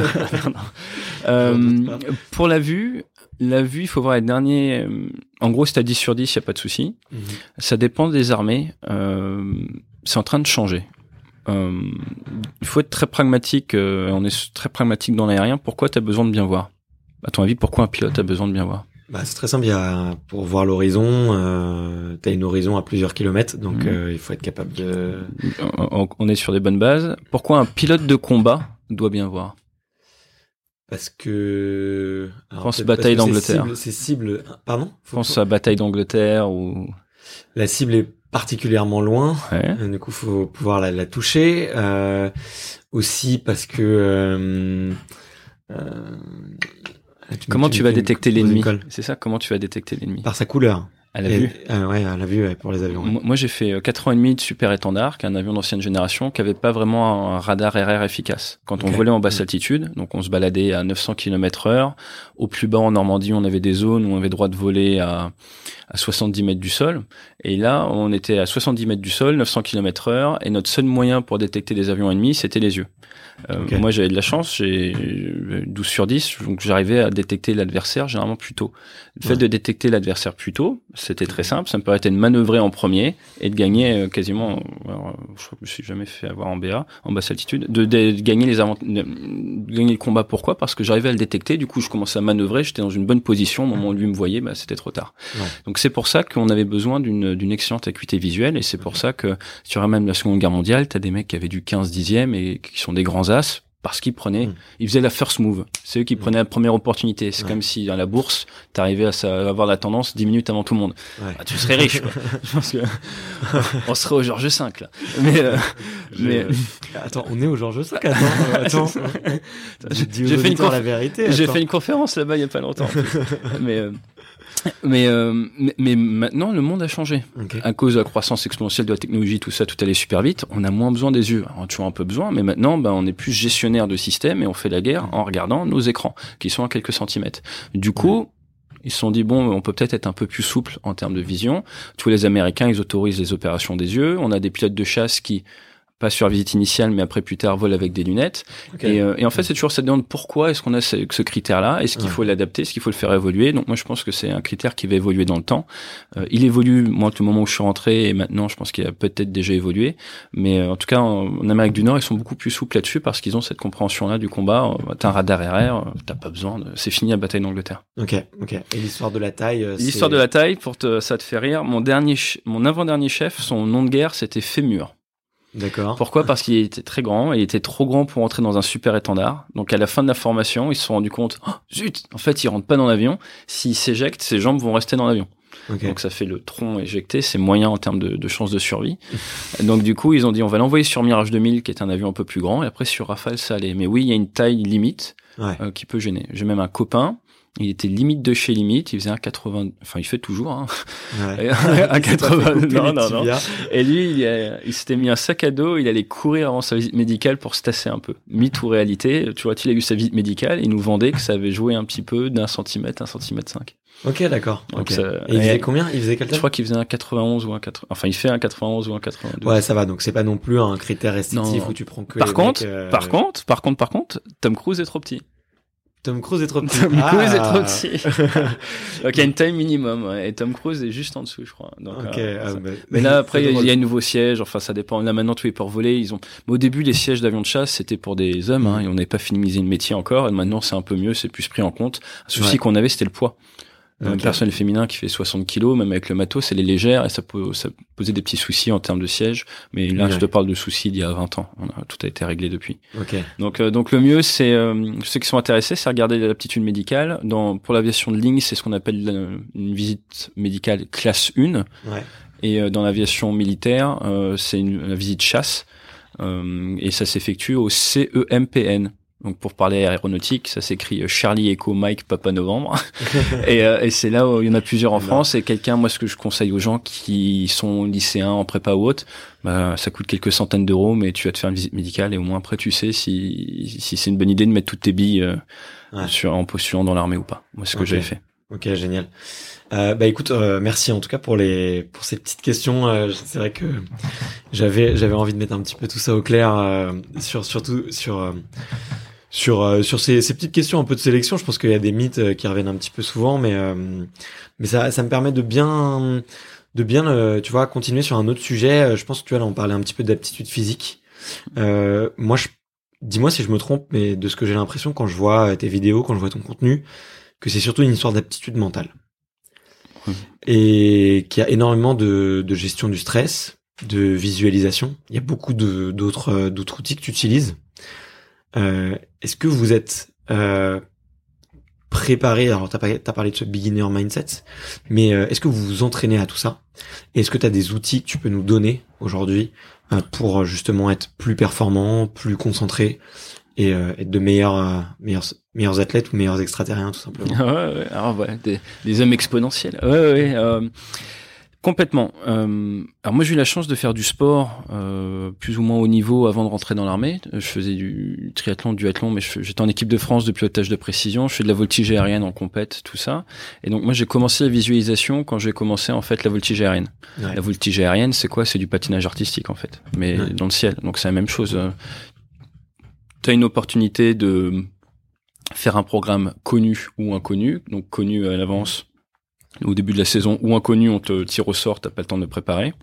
euh, non, non. Pour la vue, la vue, il faut voir les derniers. euh, En gros, c'est à 10 sur 10, il y a pas de souci. Mhm. Ça dépend des armées. Euh, c'est en train de changer. Euh, il faut être très pragmatique. euh, on est très pragmatique dans l'aérien. Pourquoi tu as besoin de bien voir? À ton avis, pourquoi un pilote a besoin de bien voir? Bah, c'est très simple. Il y a, pour voir l'horizon, euh, tu as une horizon à plusieurs kilomètres, donc Mhm. euh, il faut être capable de. On on est sur des bonnes bases. Pourquoi un pilote de combat doit bien voir? Parce que. alors, peut-être bataille c'est d'Angleterre. cible- C'est cible. Pardon à Bataille d'Angleterre ou... La cible est particulièrement loin. Ouais. Du coup, faut pouvoir la, la toucher. Euh, aussi parce que. Euh, euh, tu Comment me tu vas détecter l'ennemi. C'est ça, comment tu vas détecter l'ennemi Par sa couleur. À la Et- vue euh, ouais, à la vue, ouais, pour les avions. ouais. Moi, j'ai fait euh, quatre ans et demi de super étendard, qui est un avion d'ancienne génération, qui avait pas vraiment un radar RR efficace. Quand on volait en basse Mm. altitude, donc on se baladait à 900 km heure. Au plus bas en Normandie, on avait des zones où on avait droit de voler à, à 70 mètres du sol. Et là, on était à 70 mètres du sol, 900 km heure, et notre seul moyen pour détecter des avions ennemis, c'était les yeux. Euh, Ok. Moi, j'avais de la chance, j'ai euh, 12 sur 10, donc j'arrivais à détecter l'adversaire généralement plus tôt. Le fait Ouais. de détecter l'adversaire plus tôt, c'était très simple, ça me permettait de manœuvrer en premier et de gagner euh, quasiment, euh, alors, je crois que je me suis jamais fait avoir en BA, en basse altitude, de, de- de gagner les avant- de, gagner le combat. Pourquoi? Parce que j'arrivais à le détecter, du coup je commençais à manœuvrer, j'étais dans une bonne position, au moment où lui me voyait, bah, c'était trop tard. Ouais. Donc c'est pour ça qu'on avait besoin d'une excellente acuité visuelle et c'est pour ça que sur même la Seconde Guerre mondiale, t'as des mecs qui avaient du 15 dixième et qui sont des grands parce qu'ils prenaient, Mm. ils faisaient la first move. C'est eux qui prenaient la première opportunité. C'est Ouais. comme si dans la bourse, t'arrivais à sa- avoir la tendance 10 minutes avant tout le monde. Ouais. Ah, tu serais riche, quoi. Je pense que on serait au Georges V, là. Mais, euh, mais Attends, on est au Georges V. Attends, attends. J'ai une la vérité. fait une conférence là-bas il y a pas longtemps. mais, euh, mais, euh, mais, mais maintenant, le monde a changé. À cause de la croissance exponentielle de la technologie, tout ça, tout allait super vite. On a moins besoin des yeux. On a toujours un peu besoin, mais maintenant, ben, on est plus gestionnaire de système et on fait la guerre en regardant nos écrans, qui sont à quelques centimètres. Du coup, ils se sont dit, bon, on peut peut-être être un peu plus souple en termes de vision. Tous les Américains, ils autorisent les opérations des yeux. On a des pilotes de chasse qui, pas sur visite initiale, mais après plus tard, volent avec des lunettes. Et, euh, et en fait, c'est toujours cette demande pourquoi est-ce qu'on a ce, ce critère-là? Est-ce qu'il Ouais. faut l'adapter? Est-ce qu'il faut le faire évoluer? Donc moi, je pense que c'est un critère qui va évoluer dans le temps. Euh, il évolue, moi, au moment où je suis rentré, et maintenant, je pense qu'il a peut-être déjà évolué. Mais euh, en tout cas, en, en Amérique du Nord, ils sont beaucoup plus souples là-dessus parce qu'ils ont cette compréhension-là du combat. Euh, T'as un radar RR, euh, t'as pas besoin. De... C'est fini la bataille d'Angleterre. Ok, ok. Et l'histoire de la taille. euh, L'histoire de la taille, pour te, ça te fait rire. Mon dernier, mon avant-dernier chef, son nom de guerre, c'était Fémur. D'accord. Pourquoi? Parce qu'il était très grand et il était trop grand pour entrer dans un super étendard. Donc à la fin de la formation, ils se sont rendus compte, oh, zut, en fait, il rentre pas dans l'avion. S'il s'éjecte, ses jambes vont rester dans l'avion. Donc ça fait le tronc éjecté, c'est moyen en termes de, de chances de survie. Donc du coup, ils ont dit, on va l'envoyer sur Mirage 2000, qui est un avion un peu plus grand, et après sur Rafale, ça allait. Mais oui, il y a une taille limite Ouais. euh, qui peut gêner. J'ai même un copain. Il était limite de chez limite, il faisait un 80, enfin il fait toujours, hein. Ouais. un Il s'est pas fait 80, couper non, non, non. Et lui, il, a- il s'était mis un sac à dos, il allait courir avant sa visite médicale pour se tasser un peu. Mythe ou réalité, tu vois, il a eu sa visite médicale, il nous vendait que ça avait joué un petit peu d'un centimètre, un centimètre cinq. Ok, d'accord. Donc Ok. ça- Et il faisait combien? Il faisait quel Je crois qu'il faisait un 91 ou un 80, enfin il fait un 91 ou un 92. Ouais, ça va. Donc c'est pas non plus un critère restrictif Non. où tu prends que. Par contre, mecs, euh, par contre, par contre, par contre, Tom Cruise est trop petit. Tom Cruise est trop petit. Tom Cruise est trop Ah. petit. Donc il y a une taille minimum, ouais, et Tom Cruise est juste en dessous, je crois. Donc, euh, ah, bah, Mais là, après, il y, a- un nouveau siège. Enfin, ça dépend. Là, maintenant, tous les ports volés, ils ont. Mais au début, les sièges d'avions de chasse, c'était pour des hommes, hein, et on n'avait pas finimisé le métier encore. Et maintenant, c'est un peu mieux, c'est plus pris en compte. Un souci Ouais. qu'on avait, c'était le poids. Un Ok. personnel féminin qui fait 60 kilos, même avec le matos, elle est légère et ça, peut, ça posait des petits soucis en termes de siège. Mais là, je te parle de soucis d'il y a 20 ans. On a, tout a été réglé depuis. Donc, euh, donc le mieux, c'est euh, ceux qui sont intéressés, c'est regarder l'aptitude médicale. Dans, pour l'aviation de ligne, c'est ce qu'on appelle la- une visite médicale classe 1. Ouais. Et euh, dans l'aviation militaire, euh, c'est une, la visite chasse. Euh, et ça s'effectue au CEMPN. Donc pour parler aéronautique, ça s'écrit euh, Charlie Echo Mike Papa Novembre. et euh, et c'est là où il y en a plusieurs en. France. Et quelqu'un, moi ce que je conseille aux gens qui sont lycéens en prépa ou autre, bah, ça coûte quelques centaines d'euros, mais tu vas te faire une visite médicale et au moins après tu sais si, si c'est une bonne idée de mettre toutes tes billes euh, Ouais. sur, en postulant dans l'armée ou pas. Moi c'est ce que j'avais fait. Ok, génial. Euh, bah écoute, euh, merci en tout cas pour les pour ces petites questions. Euh, c'est vrai que j'avais j'avais envie de mettre un petit peu tout ça au clair euh, sur surtout sur euh, sur euh, sur ces, ces petites questions un peu de sélection. Je pense qu'il y a des mythes euh, qui reviennent un petit peu souvent, mais euh, mais ça ça me permet de bien de bien euh, tu vois continuer sur un autre sujet. Je pense que tu vois là on parlait un petit peu d'aptitude physique. Euh, moi je dis-moi si je me trompe, mais de ce que j'ai l'impression quand je vois tes vidéos, quand je vois ton contenu, que c'est surtout une histoire d'aptitude mentale. Et qu'il y a énormément de, de, gestion du stress, de visualisation. Il y a beaucoup d'autres d'autres outils que tu utilises. Euh, Est-ce que vous êtes euh, préparé Alors, t'as as parlé de ce beginner mindset, mais euh, est-ce que vous vous entraînez à tout ça? Est-ce que tu as des outils que tu peux nous donner aujourd'hui pour justement être plus performant, plus concentré et être de meilleurs, meilleurs, meilleurs athlètes ou meilleurs extraterriens tout simplement? ouais, alors ouais, des, des hommes exponentiels. Ouais, ouais. Complètement. Euh, alors moi j'ai eu la chance de faire du sport euh, plus ou moins haut niveau avant de rentrer dans l'armée. Je faisais du triathlon, du duathlon, mais j'étais en équipe de France de pilotage de précision. Je fais de la voltige aérienne en compète, tout ça. Et donc moi j'ai commencé la visualisation quand j'ai commencé en fait la voltige aérienne. La voltige aérienne, c'est quoi? C'est du patinage artistique en fait, mais dans le ciel. Donc c'est la même chose tu as une opportunité de faire un programme connu ou inconnu, donc connu à l'avance au début de la saison ou inconnu, on te tire au sort, t'as pas le temps de préparer.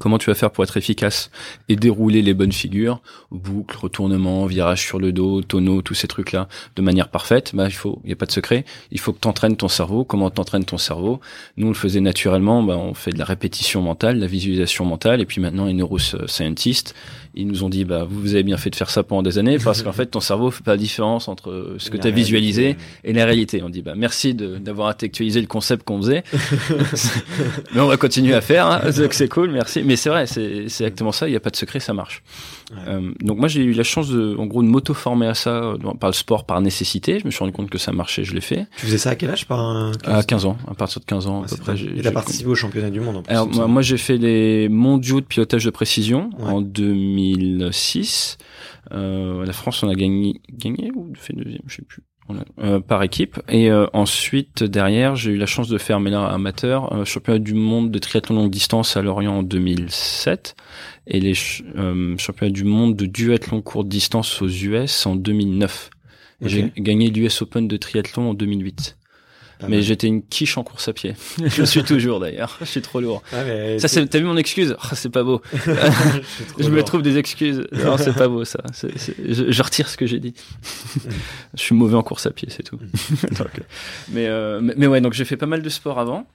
Comment tu vas faire pour être efficace et dérouler les bonnes figures, boucle, retournement, virage sur le dos, tonneau, tous ces trucs-là, de manière parfaite Bah, il faut, il y a pas de secret. Il faut que t'entraînes ton cerveau. Comment t'entraînes ton cerveau? Nous, on le faisait naturellement. Bah, on fait de la répétition mentale, de la visualisation mentale, et puis maintenant, les neuroscientistes, ils nous ont dit, bah, vous avez bien fait de faire ça pendant des années, parce qu'en fait, ton cerveau fait pas la différence entre ce que tu as visualisé et la réalité. On dit, bah, merci d'avoir intellectualisé le concept qu'on faisait, mais on va continuer à faire. Hein. c'est cool, merci mais c'est vrai, c'est exactement ça. Il n'y a pas de secret, ça marche. Euh, donc moi, j'ai eu la chance de, en gros, de m'auto-former à ça euh, par le sport, par nécessité. Je me suis rendu compte que ça marchait, je l'ai fait. Tu faisais ça à quel âge par À 15 ans, à partir de 15 ans à peu près. Et t'as participé au championnat du monde en plus, Alors, moi, j'ai fait les mondiaux de pilotage de précision en 2006. Euh, la France, on a gagné, gagné ou fait deuxième, je sais plus. Euh, par équipe. Et euh, ensuite, derrière, j'ai eu la chance de faire, mais là, amateur, euh, championnat du monde de triathlon longue distance à Lorient en 2007 et les championnats du monde de duathlon courte distance aux US en 2009. J'ai gagné l'US Open de triathlon en 2008 mais j'étais une quiche en course à pied. je suis toujours d'ailleurs. Je suis trop lourd. Ah, ça, c'est, t'as vu mon excuse? Oh, C'est pas beau. je, me trouve des excuses. Non, c'est pas beau ça. je, je, retire ce que j'ai dit. je suis mauvais en course à pied, c'est tout. donc, mais, euh, mais, mais ouais, donc j'ai fait pas mal de sport avant.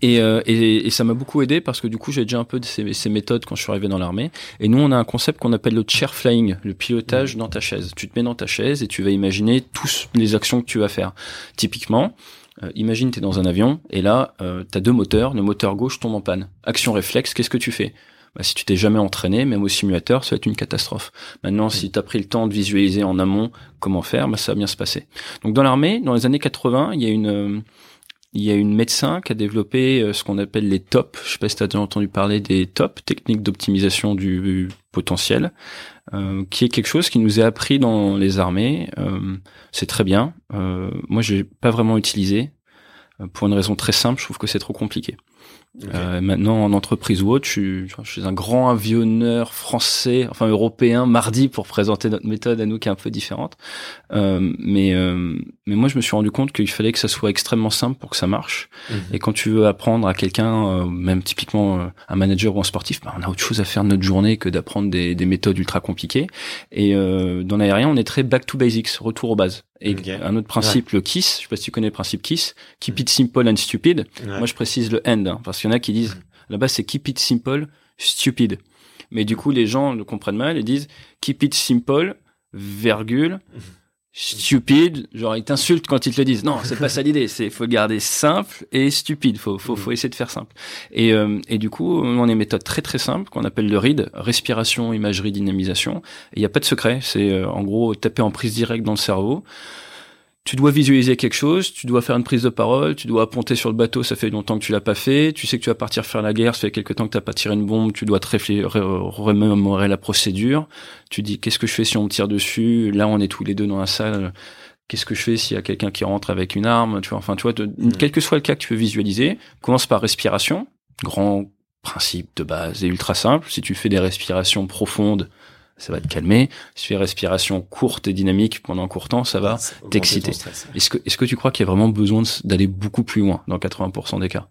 Et, euh, et, et, ça m'a beaucoup aidé parce que du coup j'ai déjà un peu de ces, ces, méthodes quand je suis arrivé dans l'armée. Et nous on a un concept qu'on appelle le chair flying, le pilotage dans ta chaise. Tu te mets dans ta chaise et tu vas imaginer toutes les actions que tu vas faire. Typiquement, euh, imagine, tu es dans un avion et là, euh, tu as deux moteurs. Le moteur gauche tombe en panne. Action réflexe, qu'est-ce que tu fais? Bah, Si tu t'es jamais entraîné, même au simulateur, ça va être une catastrophe. Maintenant, si tu as pris le temps de visualiser en amont comment faire, bah, ça va bien se passer. Donc dans l'armée, dans les années 80, il y a une... Euh, il y a une médecin qui a développé euh, ce qu'on appelle les TOP. Je sais pas si tu as déjà entendu parler des TOP, techniques d'optimisation du potentiel, euh, qui est quelque chose qui nous est appris dans les armées. Euh, c'est très bien. Euh, moi, j'ai pas vraiment utilisé pour une raison très simple. Je trouve que c'est trop compliqué. Euh, maintenant, en entreprise ou autre, je suis, je suis, un grand avionneur français, enfin européen, mardi pour présenter notre méthode à nous qui est un peu différente. Euh, mais, euh, mais moi, je me suis rendu compte qu'il fallait que ça soit extrêmement simple pour que ça marche. Mhm. Et quand tu veux apprendre à quelqu'un, euh, même typiquement euh, un manager ou un sportif, bah, on a autre chose à faire de notre journée que d'apprendre des, des, méthodes ultra compliquées. Et dans l'aérien, on est très back to basics, retour aux bases. Et un autre principe, le KISS, je sais pas si tu connais le principe KISS, Keep it simple and stupid. Moi, je précise le end, hein, parce qu'il y en a qui disent, là-bas, c'est Keep it simple, stupid. Mais du coup, les gens le comprennent mal et disent Keep it simple, virgule, stupide, genre ils t'insultent quand ils te le disent. Non, c'est pas ça l'idée. C'est faut le garder simple et stupide. Faut faut faut essayer de faire simple. Et euh, et du coup, on a une méthode très très simple qu'on appelle le RID, respiration, imagerie, dynamisation. Il n'y a pas de secret. C'est euh, en gros taper en prise directe dans le cerveau tu dois visualiser quelque chose, tu dois faire une prise de parole, tu dois apponter sur le bateau, ça fait longtemps que tu l'as pas fait, tu sais que tu vas partir faire la guerre, ça fait quelque temps que tu n'as pas tiré une bombe, tu dois te remémorer la procédure, tu dis qu'est-ce que je fais si on me tire dessus, là on est tous les deux dans la salle, qu'est-ce que je fais s'il y a quelqu'un qui rentre avec une arme, tu vois, enfin tu vois, mm. quel que soit le cas que tu veux visualiser, commence par respiration, grand principe de base et ultra simple, si tu fais des respirations profondes, ça va te calmer. Si tu fais respiration courte et dynamique pendant un court temps, ça va t'exciter. Est-ce que, est-ce que tu crois qu'il y a vraiment besoin d'aller beaucoup plus loin dans 80% des cas?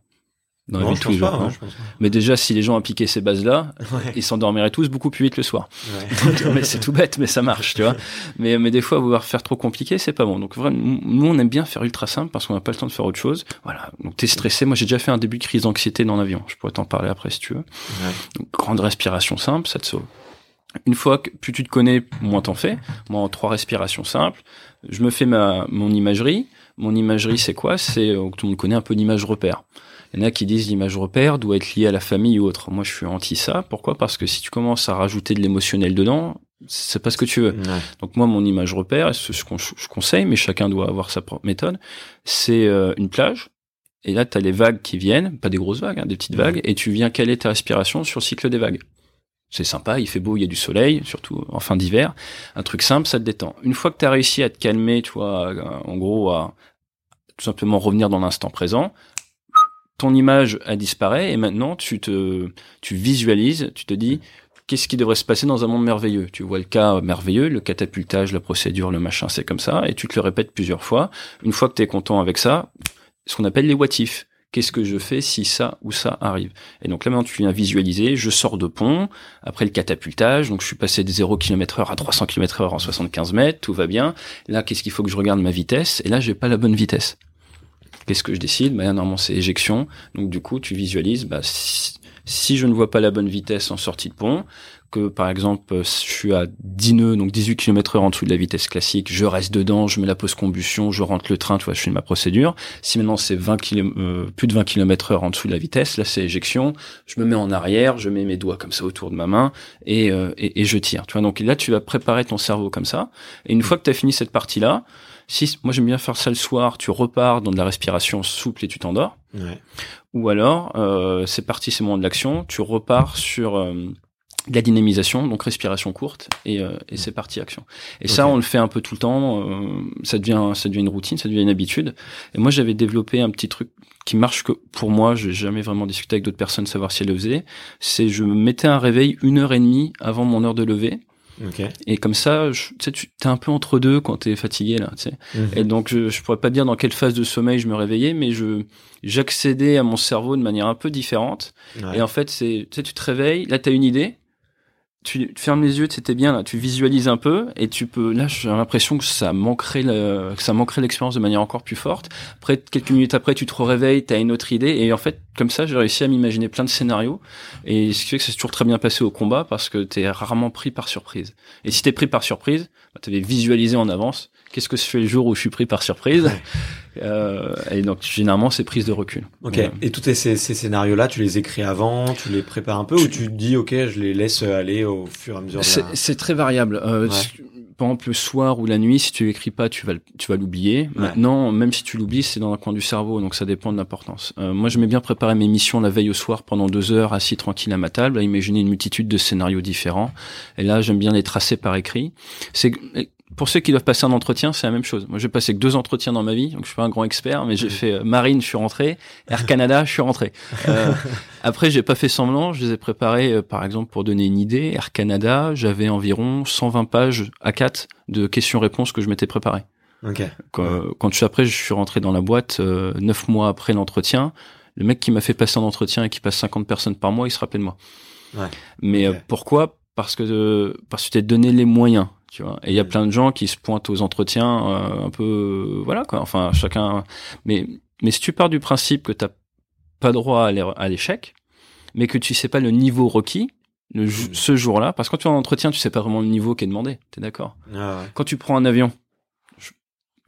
Dans la Non, vie je pense pas, jours. hein, non? je pense pas. Mais déjà, si les gens appliquaient ces bases-là, Ouais. ils s'endormiraient tous beaucoup plus vite le soir. Ouais. Donc, mais c'est tout bête, mais ça marche, tu vois. Mais, mais des fois, vouloir faire trop compliqué, c'est pas bon. Donc vraiment, nous, on aime bien faire ultra simple parce qu'on n'a pas le temps de faire autre chose. Voilà. Donc t'es stressé. Moi, j'ai déjà fait un début de crise d'anxiété dans l'avion. Je pourrais t'en parler après si tu veux. Ouais. Donc, grande respiration simple, ça te sauve. Une fois que plus tu te connais, moins t'en fais. Moi, en trois respirations simples, je me fais ma mon imagerie. Mon imagerie, c'est quoi? C'est euh, tout le monde connaît un peu l'image repère. Il y en a qui disent l'image repère doit être liée à la famille ou autre. Moi, je suis anti ça. Pourquoi? Parce que si tu commences à rajouter de l'émotionnel dedans, c'est pas ce que tu veux. Ouais. Donc moi, mon image repère, et ce qu'on je conseille, mais chacun doit avoir sa propre méthode, c'est euh, une plage. Et là, tu as les vagues qui viennent, pas des grosses vagues, hein, des petites vagues, et tu viens caler ta respiration sur le cycle des vagues. C'est sympa, il fait beau, il y a du soleil, surtout en fin d'hiver. Un truc simple, ça te détend. Une fois que tu as réussi à te calmer, tu vois, à- en gros, à tout simplement revenir dans l'instant présent, ton image a disparu et maintenant tu te, tu visualises, tu te dis, qu'est-ce qui devrait se passer dans un monde merveilleux? Tu vois le cas merveilleux, le catapultage, la procédure, le machin, c'est comme ça, et tu te le répètes plusieurs fois. Une fois que tu es content avec ça, ce qu'on appelle les what. Qu'est-ce que je fais si ça ou ça arrive Et donc là maintenant tu viens visualiser, je sors de pont, après le catapultage, donc je suis passé de 0 km heure à 300 km heure en 75 mètres, tout va bien. Là qu'est-ce qu'il faut que je regarde ma vitesse? Et là j'ai pas la bonne vitesse. Qu'est-ce que je décide? Bah, Normalement c'est éjection, donc du coup tu visualises, bah, si, si je ne vois pas la bonne vitesse en sortie de pont, que par exemple je suis à 10 nœuds, donc 18 km heure en dessous de la vitesse classique, je reste dedans, je mets la pause combustion, je rentre le train, tu vois, je fais ma procédure. Si maintenant c'est 20 km, euh, plus de 20 km heure en dessous de la vitesse, là c'est éjection, je me mets en arrière, je mets mes doigts comme ça autour de ma main et, euh, et, et je tire. Tu vois, donc là tu vas préparer ton cerveau comme ça. Et une fois que tu as fini cette partie-là, si moi j'aime bien faire ça le soir, tu repars dans de la respiration souple et tu t'endors. Ouais. Ou alors, euh, c'est parti, c'est le moment de l'action, tu repars sur euh, de la dynamisation, donc respiration courte, et, euh, et c'est parti, action. Et ça, on le fait un peu tout le temps, euh, ça, devient, ça devient une routine, ça devient une habitude. Et moi, j'avais développé un petit truc qui marche que pour moi, je n'ai jamais vraiment discuté avec d'autres personnes, savoir si elles le faisaient, c'est je me mettais un réveil une heure et demie avant mon heure de lever, Ok. et comme ça, je- tu sais, tu es un peu entre deux quand tu es fatigué, là, tu sais. Mhm. Et donc, je, je pourrais pas dire dans quelle phase de sommeil je me réveillais, mais je j'accédais à mon cerveau de manière un peu différente. Ouais. Et en fait, c'est, tu sais, tu te réveilles, là, tu as une idée, tu fermes les yeux, c'était bien, là, tu visualises un peu, et tu peux, là, j'ai l'impression que ça manquerait le, que ça manquerait l'expérience de manière encore plus forte. Après, quelques minutes après, tu te réveilles, tu as une autre idée, et en fait, comme ça, j'ai réussi à m'imaginer plein de scénarios, et ce qui fait que c'est toujours très bien passé au combat, parce que tu es rarement pris par surprise. Et si t'es pris par surprise, bah, tu avais visualisé en avance, qu'est-ce que je fais le jour où je suis pris par surprise. Euh, Et donc, généralement, c'est prise de recul. Ok. Ouais. Et tous ces, ces scénarios-là, tu les écris avant, tu les prépares un peu, ou tu dis, ok, je les laisse aller au fur et à mesure C'est la... c'est très variable. Euh, Ouais. Par exemple, le soir ou la nuit, si tu l'écris pas, tu vas, tu vas l'oublier. Ouais. Maintenant, même si tu l'oublies, c'est dans un coin du cerveau, donc ça dépend de l'importance. Euh, moi, j'aimais bien préparer mes missions la veille au soir pendant deux heures, assis tranquille à ma table, à imaginer une multitude de scénarios différents. Et là, j'aime bien les tracer par écrit. C'est pour ceux qui doivent passer un entretien, c'est la même chose. Moi, j'ai passé que deux entretiens dans ma vie, donc je suis pas un grand expert, mais j'ai fait euh, Marine, je suis rentré, Air Canada, je suis rentré. Euh, après, j'ai pas fait semblant, je les ai préparés, euh, par exemple, pour donner une idée. Air Canada, j'avais environ 120 pages à 4 de questions-réponses que je m'étais préparé. Ok. Quand, quand je suis après, je suis rentré dans la boîte euh, neuf mois après l'entretien. Le mec qui m'a fait passer un entretien et qui passe 50 personnes par mois, il se rappelle de moi. Ouais. Mais euh, pourquoi? Parce que euh, parce que tu t'es donné les moyens, tu vois. Et il y a Mm. plein de gens qui se pointent aux entretiens euh, un peu, euh, voilà quoi. Enfin, chacun. Mais mais si tu pars du principe que t'as pas droit à l'échec, mais que tu sais pas le niveau requis le Mm. ce jour-là, parce que quand tu es en entretien, tu sais pas vraiment le niveau qui est demandé. T'es d'accord? Ah ouais. Quand tu prends un avion, je-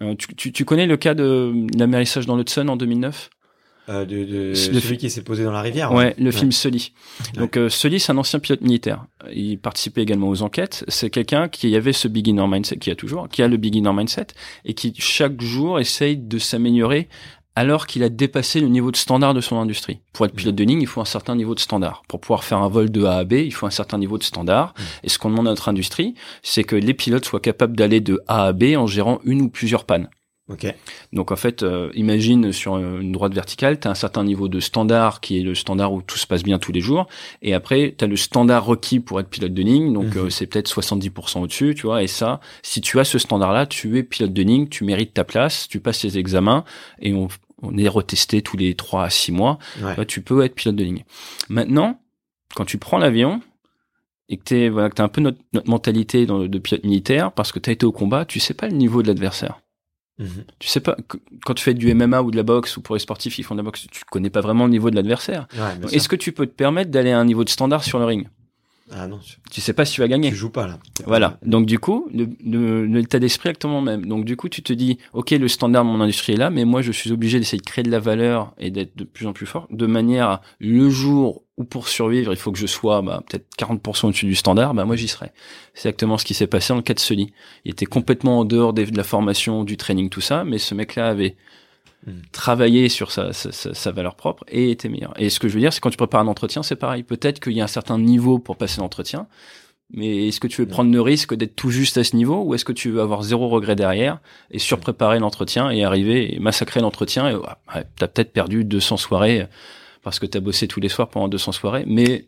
euh, tu, tu, tu connais le cas de l'amérissage dans l'Hudson en 2009 Euh, de, de Le celui qui s'est posé dans la rivière. Ouais, le film Sully. Ouais. Donc euh, Sully, c'est un ancien pilote militaire. Il participait également aux enquêtes. C'est quelqu'un qui avait ce beginner mindset, qui a toujours, qui a le beginner mindset, et qui chaque jour essaye de s'améliorer alors qu'il a dépassé le niveau de standard de son industrie. Pour être pilote de ligne, il faut un certain niveau de standard. Pour pouvoir faire un vol de A à B, il faut un certain niveau de standard. Et ce qu'on demande à notre industrie, c'est que les pilotes soient capables d'aller de A à B en gérant une ou plusieurs pannes. Donc en fait, euh, imagine sur une droite verticale, tu as un certain niveau de standard qui est le standard où tout se passe bien tous les jours, et après tu as le standard requis pour être pilote de ligne, donc Mhm. euh, c'est peut-être 70% au-dessus, tu vois, et ça, si tu as ce standard-là, tu es pilote de ligne, tu mérites ta place, tu passes tes examens, et on, on est retesté tous les 3 à 6 mois. Ouais. tu peux être pilote de ligne. Maintenant, quand tu prends l'avion et que tu voilà, que as un peu notre, notre mentalité dans, de pilote militaire, parce que tu as été au combat, tu sais pas le niveau de l'adversaire. Mhm. Tu sais pas, quand tu fais du MMA ou de la boxe, ou pour les sportifs qui font de la boxe, tu connais pas vraiment le niveau de l'adversaire. Ouais. Est-ce que tu peux te permettre d'aller à un niveau de standard sur le ring? Ah non, tu, sais pas si tu vas gagner. tu joues pas là. Voilà. Donc du coup, l'état d'esprit le même. Donc du coup, tu te dis, ok, le standard de mon industrie est là, mais moi, je suis obligé d'essayer de créer de la valeur et d'être de plus en plus fort, de manière à, le jour où pour survivre, il faut que je sois bah, peut-être 40% au-dessus du standard, bah moi j'y serai. C'est exactement ce qui s'est passé dans le cas de Sully. Il était complètement en dehors de la formation, du training, tout ça, mais ce mec-là avait Mm. travaillé sur sa, sa, sa- valeur propre et était meilleur. Et ce que je veux dire, c'est quand tu prépares un entretien, c'est pareil. Peut-être qu'il y a un certain niveau pour passer l'entretien, mais est-ce que tu veux Mm. prendre le risque d'être tout juste à ce niveau ou est-ce que tu veux avoir zéro regret derrière et surpréparer l'entretien et arriver et massacrer l'entretien et ouais, ouais, t'as peut-être perdu 200 soirées parce que t'as bossé tous les soirs pendant 200 soirées, mais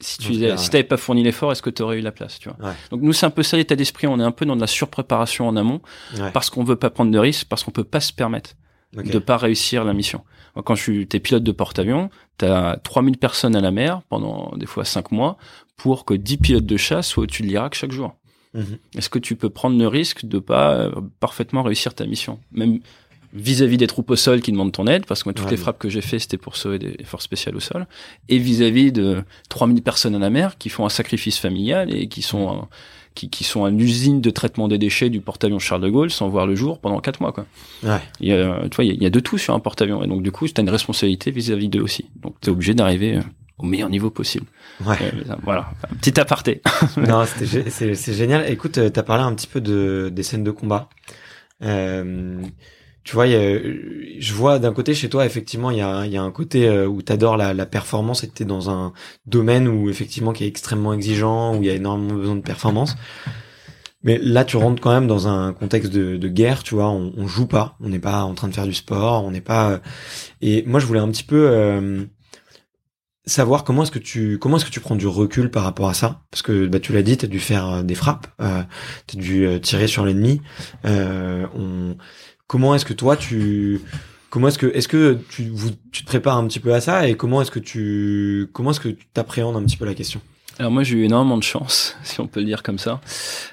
si tu cas, si pas fourni l'effort, est-ce que tu aurais eu la place, tu vois? Ouais. Donc nous c'est un peu ça l'état d'esprit, on est un peu dans de la surpréparation en amont Ouais. parce qu'on veut pas prendre de risques, parce qu'on peut pas se permettre Ok. de pas réussir la mission. Quand suis t'es pilote de porte-avions, t'as 3000 personnes à la mer pendant des fois 5 mois pour que 10 pilotes de chasse soient au-dessus de l'Irak chaque jour. Mhm. Est-ce que tu peux prendre le risque de pas euh, parfaitement réussir ta mission? Même vis-à-vis des troupes au sol qui demandent ton aide, parce que moi, toutes Ouais, les frappes que j'ai fait, c'était pour sauver des forces spéciales au sol, et vis-à-vis de 3000 personnes à la mer qui font un sacrifice familial et qui sont, euh, qui, qui sont à l'usine de traitement des déchets du porte-avions Charles de Gaulle sans voir le jour pendant 4 mois, quoi. Ouais. Il y a, tu vois, il y a- il y, a de tout sur un porte-avions, et donc du coup, tu as une responsabilité vis-à-vis d'eux aussi. Donc, tu es obligé d'arriver euh, au meilleur niveau possible. Ouais. Euh, voilà, un petit aparté. non, c'est c'est génial. Écoute, euh, t'as parlé un petit peu de des scènes de combat. Euh, tu vois, y a- je vois d'un côté chez toi, effectivement, il y a, y a un côté euh, où t'adores la, la performance et que t'es dans un domaine où effectivement qui est extrêmement exigeant, où il y a énormément besoin de performance. Mais là, tu rentres quand même dans un contexte de, de guerre, tu vois. On, on joue pas, on n'est pas en train de faire du sport, on n'est pas. euh, Et moi, je voulais un petit peu euh, savoir comment est-ce que tu comment est-ce que tu prends du recul par rapport à ça? Parce que bah tu l'as dit t'as dû faire euh, des frappes euh, t'as dû euh, tirer sur l'ennemi euh, on comment est-ce que toi tu comment est-ce que est-ce que tu tu te prépares un petit peu à ça et comment est-ce que tu comment est-ce que tu t'appréhendes un petit peu la question? Alors moi j'ai eu énormément de chance, si on peut le dire comme ça.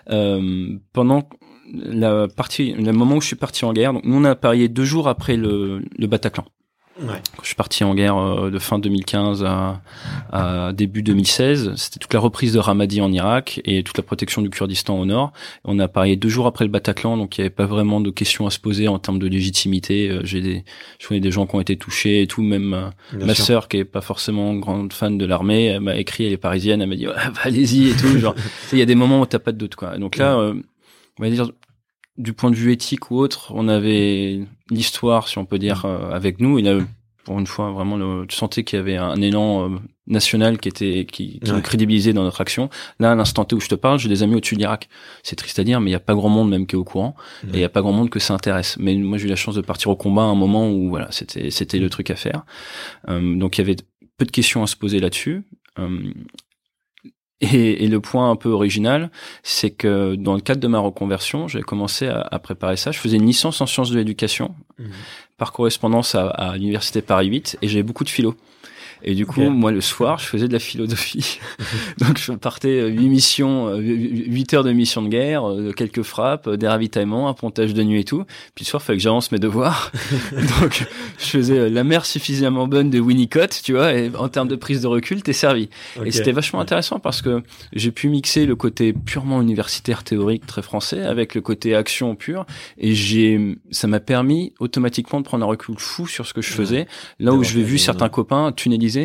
Euh, pendant la partie, le moment où je suis parti en guerre, donc nous on a parié deux jours après le, le Bataclan. Ouais je suis parti en guerre euh, de fin 2015 à, à début 2016, c'était toute la reprise de Ramadi en Irak et toute la protection du Kurdistan au nord. On a parié deux jours après le Bataclan, donc il n'y avait pas vraiment de questions à se poser en termes de légitimité. Euh, J'ai des, je connais des gens qui ont été touchés et tout, même euh, bien ma sûr. sœur qui est pas forcément grande fan de l'armée elle m'a écrit elle est parisienne elle m'a dit ouais, bah, allez-y et tout genre il y a des moments où t'as pas de doute quoi donc là euh, on va dire du point de vue éthique ou autre on avait l'histoire si on peut dire euh, avec nous il a pour une fois vraiment le, tu sentais qu'il y avait un élan euh, national qui était qui, qui Ouais. nous crédibilisait dans notre action là à l'instant T où je te parle j'ai des amis au-dessus de l'Irak c'est triste à dire mais il y a pas grand monde même qui est au courant Ouais. et il y a pas grand monde que ça intéresse mais moi j'ai eu la chance de partir au combat à un moment où voilà c'était c'était le truc à faire euh, donc il y avait peu de questions à se poser là-dessus. Et, et le point un peu original, c'est que dans le cadre de ma reconversion, j'ai commencé à, à préparer ça. Je faisais une licence en sciences de l'éducation Mhm. par correspondance à, à l'université Paris 8 et j'avais beaucoup de philo. Et du coup, moi, le soir, je faisais de la philosophie. Donc, je partais euh, huit missions, euh, huit heures de mission de guerre, euh, quelques frappes, euh, des ravitaillements, un pontage de nuit et tout. Puis le soir, il fallait que j'avance mes devoirs. Donc, je faisais euh, la mer suffisamment bonne de Winnicott, tu vois, et en termes de prise de recul, t'es servi. Et c'était vachement intéressant parce que j'ai pu mixer le côté purement universitaire théorique très français avec le côté action pur et j'ai ça m'a permis automatiquement de prendre un recul fou sur ce que je faisais là où je fait vu certains copains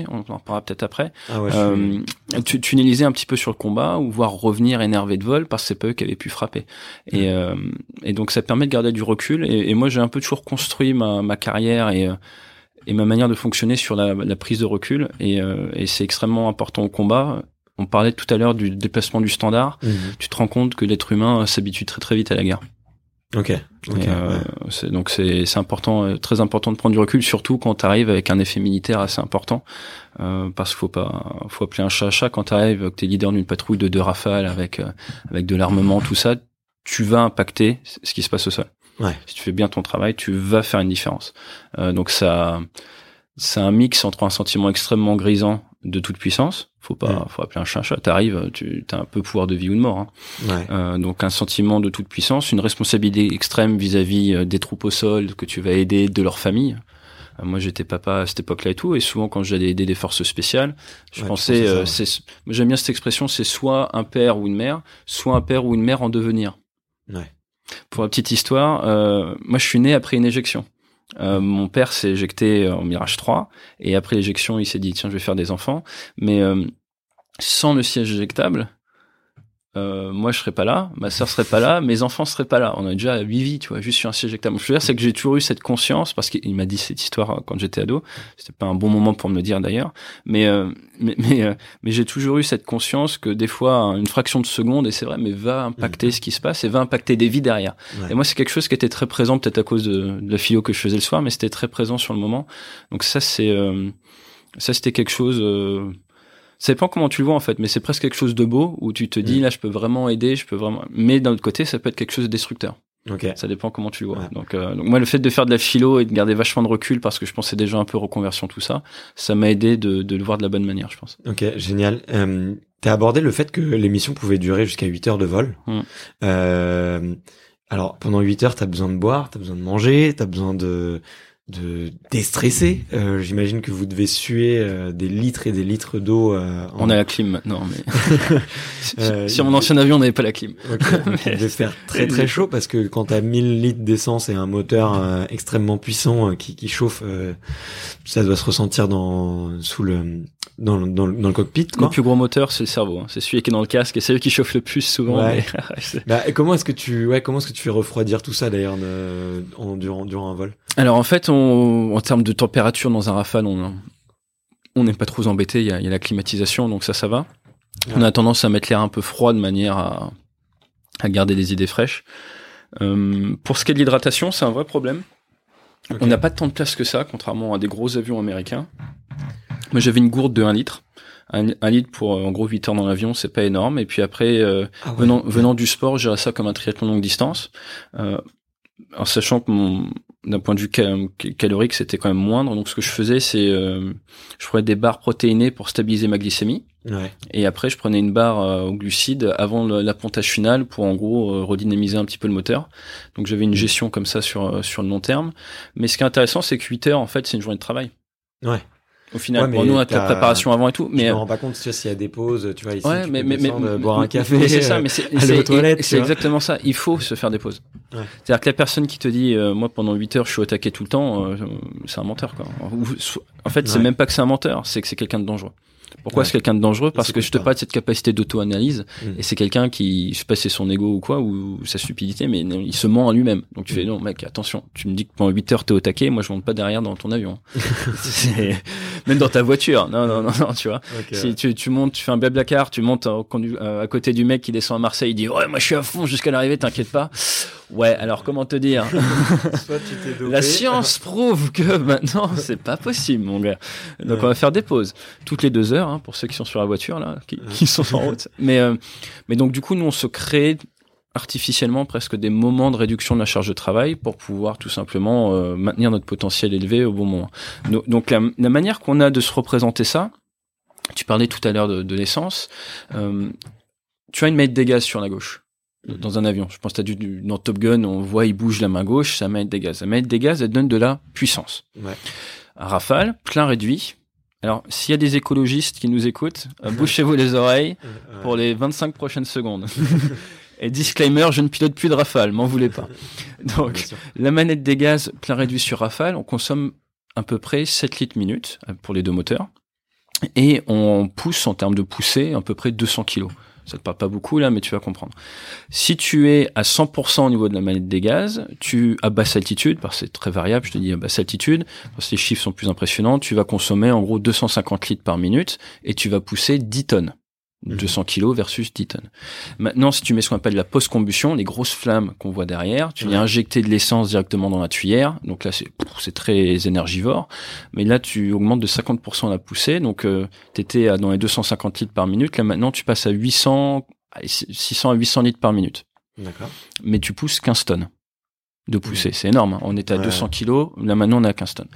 on en parlera peut-être après. Ah ouais, euh, tu- un petit peu sur le combat ou voir revenir énervé de vol parce que c'est pas eux qui avaient pu frapper. Et, euh, et donc ça permet de garder du recul. Et, et moi j'ai un peu toujours construit ma, ma carrière et euh, et ma manière de fonctionner sur la, la prise de recul. Et, euh, et c'est extrêmement important au combat. On parlait tout à l'heure du déplacement du standard. Mhm. tu te rends compte que l'être humain s'habitue très très vite à la guerre ok ok et, euh, donc c'est c'est important, euh, très important de prendre du recul, surtout quand tu arrives avec un effet militaire assez important, euh, parce qu'il faut pas, faut appeler un chat à chat quand tu arrives, que t'es leader d'une patrouille de deux rafales avec euh, avec de l'armement, tout ça, tu vas impacter ce qui se passe au sol. Ouais. Si tu fais bien ton travail, tu vas faire une différence. Euh, donc ça, c'est un mix entre un sentiment extrêmement grisant de toute puissance. Faut pas, Mm. faut appeler un chat chat. T'arrives, tu as un peu pouvoir de vie ou de mort. hein. Ouais. Euh, donc un sentiment de toute puissance, une responsabilité extrême vis-à-vis euh, des troupes au sol que tu vas aider, de leur famille. Euh, moi, j'étais papa à cette époque-là et tout, et souvent quand j'allais aider des forces spéciales, je Ouais, pensais, euh, c'est, j'aime bien cette expression, c'est soit un père ou une mère, soit un père ou une mère en devenir. Ouais. Pour la petite histoire, euh, moi, je suis né après une éjection. Euh, mon père s'est éjecté en Mirage 3 et après l'éjection, il s'est dit tiens, je vais faire des enfants. Mais euh, sans le siège éjectable, euh, moi je serais pas là, ma sœur serait pas là, mes enfants seraient pas là. On a déjà huit vies, tu vois, juste sur un siège je veux dire, c'est que j'ai toujours eu cette conscience parce qu'il m'a dit cette histoire euh, quand j'étais ado. C'était pas un bon moment pour me le dire d'ailleurs, mais euh, mais mais, euh, mais j'ai toujours eu cette conscience que des fois une fraction de seconde et c'est vrai, mais va impacter ce qui se passe et va impacter des vies derrière. Ouais. Et moi, c'est quelque chose qui était très présent, peut-être à cause de, de la philo que je faisais le soir, mais c'était très présent sur le moment. Donc ça, c'est euh, ça, c'était quelque chose. Ça dépend comment tu le vois en fait, mais c'est presque quelque chose de beau où tu te dis Mm. là, je peux vraiment aider, je peux vraiment. Mais d'un autre côté, ça peut être quelque chose de destructeur. Ok. Ça dépend comment tu le vois. Ouais. Donc, euh, donc moi, le fait de faire de la philo et de garder vachement de recul parce que je pensais déjà un peu reconversion tout ça, ça m'a aidé de, de le voir de la bonne manière, je pense. Ok, génial. Euh, T'as abordé le fait que l'émission pouvait durer jusqu'à 8 heures de vol. Mm. Euh, alors, pendant 8 heures, t'as besoin de boire, t'as besoin de manger, t'as besoin de de déstresser. Euh, J'imagine que vous devez suer euh, des litres et des litres d'eau. euh, en- On a la clim maintenant, mais si mon ancien avion n'avait pas la clim. Ok, donc il faire très très chaud parce que quand t'as 1000 litres d'essence et un moteur euh, extrêmement puissant euh, qui, qui chauffe, euh, ça doit se ressentir dans sous le dans, le- dans, le- dans le cockpit Le quoi. plus gros moteur, c'est le cerveau. hein. C'est celui qui est dans le casque et c'est lui qui chauffe le plus souvent. Ouais. mais- c'est- Bah, et comment est-ce que tu ouais comment est-ce que tu fais refroidir tout ça d'ailleurs durant durant un vol? Alors en fait, on, en termes de température dans un rafale, on on n'est pas trop embêté. Il y a, il y a la climatisation, donc ça, ça va. Ouais. On a tendance à mettre l'air un peu froid de manière à, à garder des idées fraîches. Euh, pour ce qui est de l'hydratation, c'est un vrai problème. On n'a pas tant de place que ça, contrairement à des gros avions américains. Moi, j'avais une gourde de 1 litre. Un, un litre pour euh, en gros 8 heures dans l'avion, c'est pas énorme. Et puis après, euh, Ah ouais. venant, venant du sport, je gérais ça comme un triathlon longue distance. Euh, en sachant que mon, d'un point de vue ca- calorique, c'était quand même moindre. Donc, ce que je faisais, c'est, euh, je prenais des barres protéinées pour stabiliser ma glycémie. Ouais. Et après, je prenais une barre euh, aux glucides avant l'appontage final pour, en gros, euh, redynamiser un petit peu le moteur. Donc, j'avais une gestion comme ça sur, euh, sur le long terme. Mais ce qui est intéressant, c'est que 8 heures, en fait, c'est une journée de travail. Ouais. Au final, Ouais, bon, nous, on a de la préparation avant et tout. Mais je euh, me rends pas compte tu s'il y a des pauses, tu vois ici Ouais, tu mais, peux mais, mais, descendre, mais- boire un café. c'est ça, euh, mais c'est, aller c'est- aux toilettes, tu c'est vois. exactement ça. Il faut se faire des pauses. Ouais. C'est-à-dire que la personne qui te dit, euh, moi, pendant 8 heures, je suis au taquet tout le temps, euh, c'est un menteur, quoi. En fait, c'est même pas que c'est un menteur, c'est que c'est quelqu'un de dangereux. Pourquoi Ouais. c'est quelqu'un de dangereux? Parce que je te parle de cette capacité d'auto-analyse, Mm. et c'est quelqu'un qui, je sais pas si c'est son ego ou quoi, ou sa stupidité, mais non, il se ment à lui-même. Donc tu fais, Mm. non, mec, attention, tu me dis que pendant 8 heures, t'es au taquet, moi, je monte pas derrière dans ton avion. Même dans ta voiture. Non, non, non, non, tu vois. Si ouais. tu, tu montes, tu fais un blablacar, tu montes euh, à côté du mec qui descend à Marseille, il dit ouais moi je suis à fond jusqu'à l'arrivée, t'inquiète pas. Ouais, alors comment te dire? Soit tu dopé. La science prouve que maintenant c'est pas possible, mon gars. Donc Ouais. on va faire des pauses toutes les deux heures hein, pour ceux qui sont sur la voiture là, qui, qui sont en route. Mais euh, mais donc du coup nous on se crée artificiellement presque des moments de réduction de la charge de travail pour pouvoir tout simplement euh, maintenir notre potentiel élevé au bon moment. Donc la, la manière qu'on a de se représenter ça, tu parlais tout à l'heure de, de l'essence, euh, tu as une maître des gaz sur la gauche dans un avion. Je pense que t'as dû, dans Top Gun, on voit il bouge la main gauche, ça maître des gaz. La maître des gaz, elle donne de la puissance. Ouais. Un rafale, plein réduit. Alors, s'il y a des écologistes qui nous écoutent, euh, bouchez-vous les oreilles pour les 25 prochaines secondes. Et disclaimer, je ne pilote plus de Rafale, m'en voulez pas. Donc, la manette des gaz plein réduit sur Rafale, on consomme à peu près 7 litres minute euh, pour les deux moteurs. Et on pousse en termes de poussée à peu près 200 kilos. Ça te parle pas beaucoup là, mais tu vas comprendre. Si tu es à 100% au niveau de la manette des gaz, tu à basse altitude, parce que c'est très variable, je te dis à basse altitude, parce que les chiffres sont plus impressionnants, tu vas consommer en gros 250 litres par minute et tu vas pousser 10 tonnes. Mhm. 200 kilos versus 10 tonnes. Maintenant, si tu mets ce qu'on appelle la post-combustion, les grosses flammes qu'on voit derrière, tu viens injecter de l'essence directement dans la tuyère. Donc là, c'est très énergivore. Mais là, tu augmentes de 50% la poussée. Donc, euh, tu étais à, dans les 250 litres par minute. Là, maintenant, tu passes à 800, allez, 600 à 800 litres par minute. D'accord. Mais tu pousses 15 tonnes. de pousser. C'est énorme. hein. On était à Ouais. 200 kilos. Là, maintenant, on est à 15 tonnes.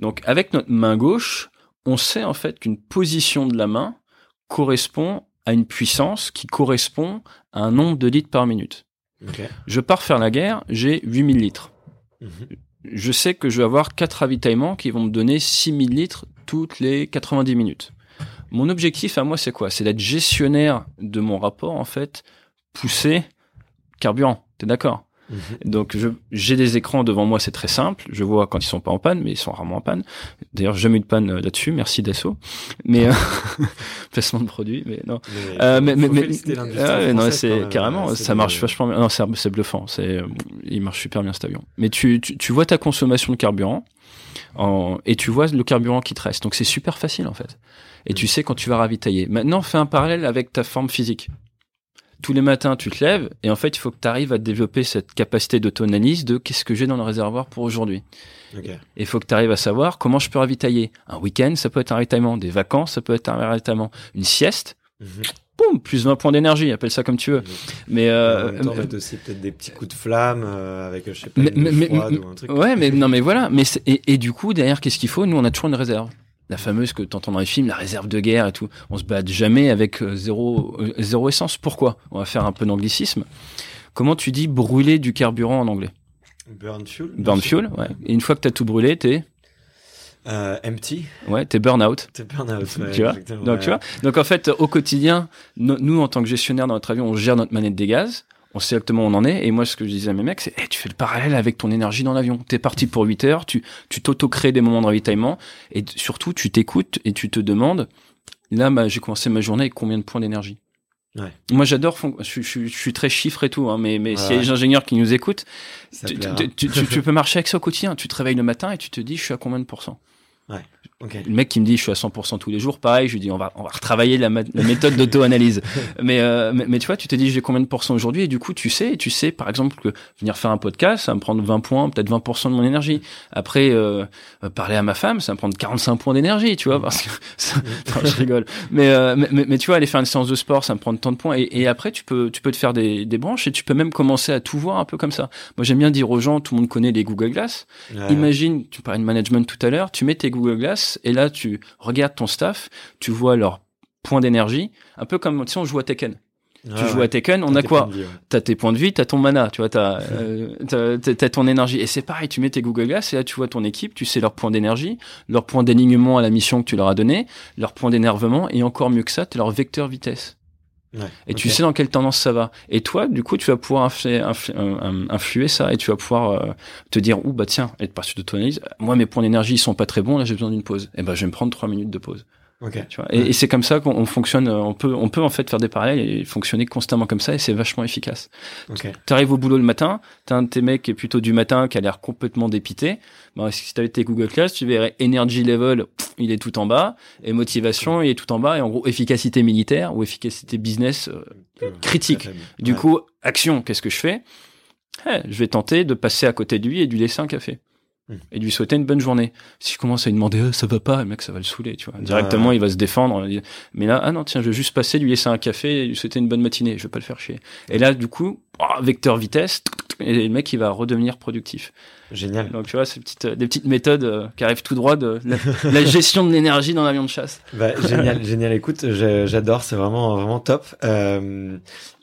Donc, avec notre main gauche, on sait en fait qu'une position de la main correspond à une puissance qui correspond à un nombre de litres par minute. Je pars faire la guerre, j'ai 8000 litres. Mhm. Je sais que je vais avoir quatre ravitaillements qui vont me donner 6000 litres toutes les 90 minutes. Mon objectif à moi, c'est quoi? C'est d'être gestionnaire de mon rapport, en fait, poussé carburant. T'es d'accord? Mhm. donc j'ai des écrans devant moi, c'est très simple. Je vois quand ils sont pas en panne, mais ils sont rarement en panne. D'ailleurs, jamais eu de panne euh, là-dessus. Merci Dassault. Mais euh, placement de produit, mais non. Mais, Euh, mais mais, mais- ouais, non, c'est carrément, ça marche vachement bien. Non, c'est bluffant. C'est euh, il marche super bien cet avion. Mais tu, tu tu vois ta consommation de carburant en, et tu vois le carburant qui te reste. Donc c'est super facile en fait. Et tu sais quand tu vas ravitailler. Maintenant, fais un parallèle avec ta forme physique. Tous les matins, tu te lèves et en fait, il faut que tu arrives à développer cette capacité d'auto-analyse de qu'est-ce que j'ai dans le réservoir pour aujourd'hui. Et il faut que tu arrives à savoir comment je peux ravitailler. Un week-end, ça peut être un ravitaillement. Des vacances, ça peut être un ravitaillement. Une sieste, Mhm. boum, plus 20 points d'énergie, appelle ça comme tu veux. Mhm. Mais, en euh, même temps, mettre aussi peut-être des petits coups de flamme euh, avec, je sais pas, mais, une mais- mais- froide ou un truc. ouais, mais non, mais voilà. Mais et du coup, derrière, qu'est-ce qu'il faut? Nous, on a toujours une réserve. La fameuse que tu entends dans les films, la réserve de guerre et tout. On se bat jamais avec euh, zéro, euh, zéro essence. Pourquoi? On va faire un peu d'anglicisme. Comment tu dis brûler du carburant en anglais? Burn fuel. Burn fuel, ouais. Et une fois que tu as tout brûlé, t'es Euh, empty. ouais, t'es burn out. C'est burn out. ouais, tu vois? Donc ouais. tu vois? Donc en fait, au quotidien, no- nous en tant que gestionnaire dans notre avion, on gère notre manette des gaz. On sait exactement où on en est. Et moi, ce que je disais à mes mecs, c'est, Eh, tu fais le parallèle avec ton énergie dans l'avion. T'es parti pour 8 heures, tu, tu t'auto-crées des moments de ravitaillement. Et surtout, tu t'écoutes et tu te demandes, là, bah, j'ai commencé ma journée avec combien de points d'énergie? Ouais. Moi, j'adore, je, suis- je, je suis très chiffre et tout, hein, mais, mais s'il y a Ouais. des ingénieurs qui nous écoutent, tu, tu- tu- tu peux marcher avec ça au quotidien. Tu te réveilles le matin et tu te dis, je suis à combien de pourcents? Le mec qui me dit je suis à 100% tous les jours, pareil, je lui dis on va on va retravailler la, méthode d'auto-analyse. mais, euh, mais mais tu vois, tu te dis j'ai combien de pourcents aujourd'hui? Et du coup tu sais, tu sais par exemple que venir faire un podcast, ça va me prendre 20 points, peut-être 20% de mon énergie. Après euh, euh, parler à ma femme, ça va me prendre 45 points d'énergie, tu vois parce que ça- non, je rigole. Mais, euh, mais, mais mais tu vois aller faire une séance de sport, ça me prend tant de points et, et après tu peux tu peux te faire des des branches et tu peux même commencer à tout voir un peu comme ça. Moi j'aime bien dire aux gens, tout le monde connaît les Google Glass. Ouais. Imagine, tu parlais de management tout à l'heure, tu mets tes Google Glass et là tu regardes ton staff, tu vois leurs points d'énergie, un peu comme si on joue à Tekken. Tu joues ouais. à Tekken, on a quoi ouais. T'as tes points de vie, t'as ton mana, tu vois, t'as euh, t'as- ton énergie. Et c'est pareil, tu mets tes Google Glass et là tu vois ton équipe, tu sais leurs points d'énergie, leurs points d'alignement à la mission que tu leur as donné, leurs points d'énervement et encore mieux que ça, t'as leur vecteur vitesse. Ouais, Et tu sais dans quelle tendance ça va. Et toi, du coup, tu vas pouvoir influer, influ- euh, influer ça et tu vas pouvoir euh, te dire, ouh, bah tiens, être parti de ton analyse. Moi, mes points d'énergie, ils sont pas très bons. Là, j'ai besoin d'une pause. Et ben, je vais me prendre trois minutes de pause. Ok. Tu vois. Et, et c'est comme ça qu'on on fonctionne. euh, On peut, on peut en fait faire des parallèles et fonctionner constamment comme ça. Et c'est vachement efficace. Ok. Tu arrives au boulot le matin, t'as un de tes mecs qui est plutôt du matin, qui a l'air complètement dépité. Bon, si t'avais tes Google Class, tu verrais energy level, pff, il est tout en bas, et motivation, il est tout en bas, et en gros, efficacité militaire ou efficacité business, euh, Peu- critique. du Ouais. coup, action, qu'est-ce que je fais? Eh, Je vais tenter de passer à côté de lui et de lui laisser un café. Hmm. Et de lui souhaiter une bonne journée. Si je commence à lui demander Ah, ça va pas, le mec ça va le saouler, tu vois. Directement il va se défendre. Mais là ah non tiens je vais juste passer, lui laisser un café, et lui souhaiter une bonne matinée. Je vais pas le faire chier. Et là du coup oh, vecteur vitesse et le mec il va redevenir productif. Génial. Donc tu vois ces petites euh, des petites méthodes euh, qui arrivent tout droit de la, la gestion de l'énergie dans l'avion de chasse. Bah, génial, génial. Écoute, j'adore, c'est vraiment, vraiment top. Euh,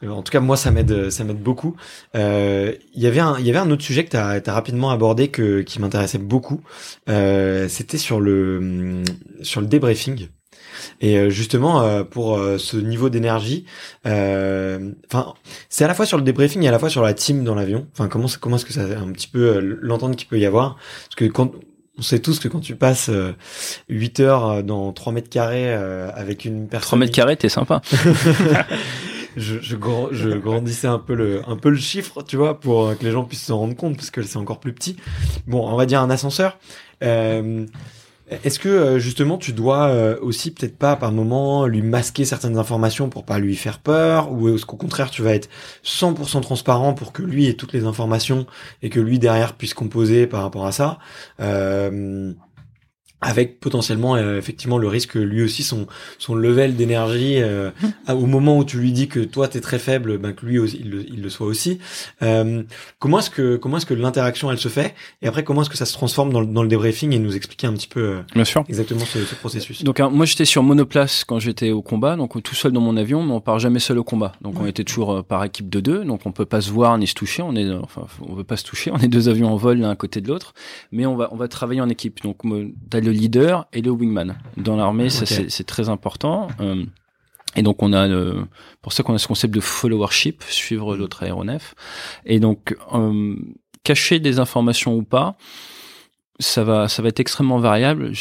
en tout cas, moi, ça m'aide, ça m'aide beaucoup. Euh, Il y avait un, il y avait un autre sujet que tu as, rapidement abordé que, qui m'intéressait beaucoup. Euh, C'était sur le, sur le débriefing. Et euh, justement, euh, pour euh, ce niveau d'énergie, euh, enfin, c'est à la fois sur le débriefing et à la fois sur la team dans l'avion. Enfin, comment, comment est-ce que ça, un petit peu l'entente qu'il peut y avoir? Parce que quand on sait tous que quand tu passes euh, 8 heures dans 3 mètres carrés euh, avec une personne 3 mètres carrés t'es sympa. je, je, je grandissais un peu le un peu le chiffre, tu vois, pour que les gens puissent s'en rendre compte, parce que c'est encore plus petit. Bon, on va dire un ascenseur. Euh, Est-ce que euh, justement tu dois euh, aussi peut-être pas par moment lui masquer certaines informations pour pas lui faire peur, ou est-ce qu'au contraire tu vas être 100% transparent pour que lui ait toutes les informations et que lui derrière puisse composer par rapport à ça? Euh, avec potentiellement euh, effectivement le risque que lui aussi son son level d'énergie euh, au moment où tu lui dis que toi t'es très faible ben que lui aussi, il, le, il le soit aussi euh, comment est-ce que comment est-ce que l'interaction elle se fait? Et après comment est-ce que ça se transforme dans le, dans le débriefing et nous expliquer un petit peu euh, Bien sûr. exactement ce, ce processus? Donc hein, moi j'étais sur monoplace quand j'étais au combat, donc tout seul dans mon avion, mais on part jamais seul au combat. Donc on était toujours euh, par équipe de deux, donc on peut pas se voir ni se toucher. On est, euh, enfin, on veut pas se toucher. On est deux avions en vol l'un à côté de l'autre, mais on va on va travailler en équipe. Donc euh, le leader et le wingman. Dans l'armée, ça c'est très important. Euh, et donc on a pour ça qu'on a ce concept de followership, suivre Mm. l'autre aéronef. Et donc euh, cacher des informations ou pas, ça va, ça va être extrêmement variable.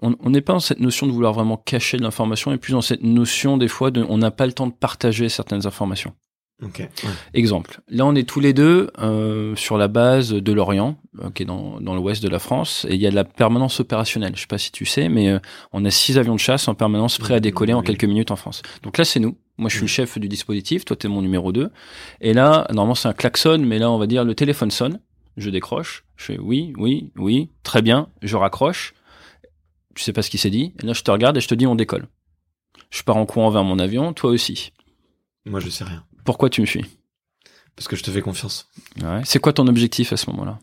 On n'est pas dans cette notion de vouloir vraiment cacher de l'information, et plus dans cette notion des fois de, on n'a pas le temps de partager certaines informations. Ok ouais. Exemple, là on est tous les deux euh, sur la base de l'Orient, euh, qui est dans, dans l'ouest de la France, et il y a de la permanence opérationnelle. Je sais pas si tu sais, mais euh, on a six avions de chasse en permanence prêts à décoller en quelques minutes en France. Donc là c'est nous. Moi je suis le chef du dispositif, toi tu es mon numéro 2. Et là, normalement c'est un klaxon, mais là on va dire le téléphone sonne, je décroche, je fais oui, oui, oui, très bien, je raccroche. Tu sais pas ce qui s'est dit, et là je te regarde et je te dis on décolle. Je pars en courant vers mon avion, toi aussi. moi je sais rien Pourquoi tu me suis parce que je te fais confiance Ouais. C'est quoi ton objectif à ce moment-là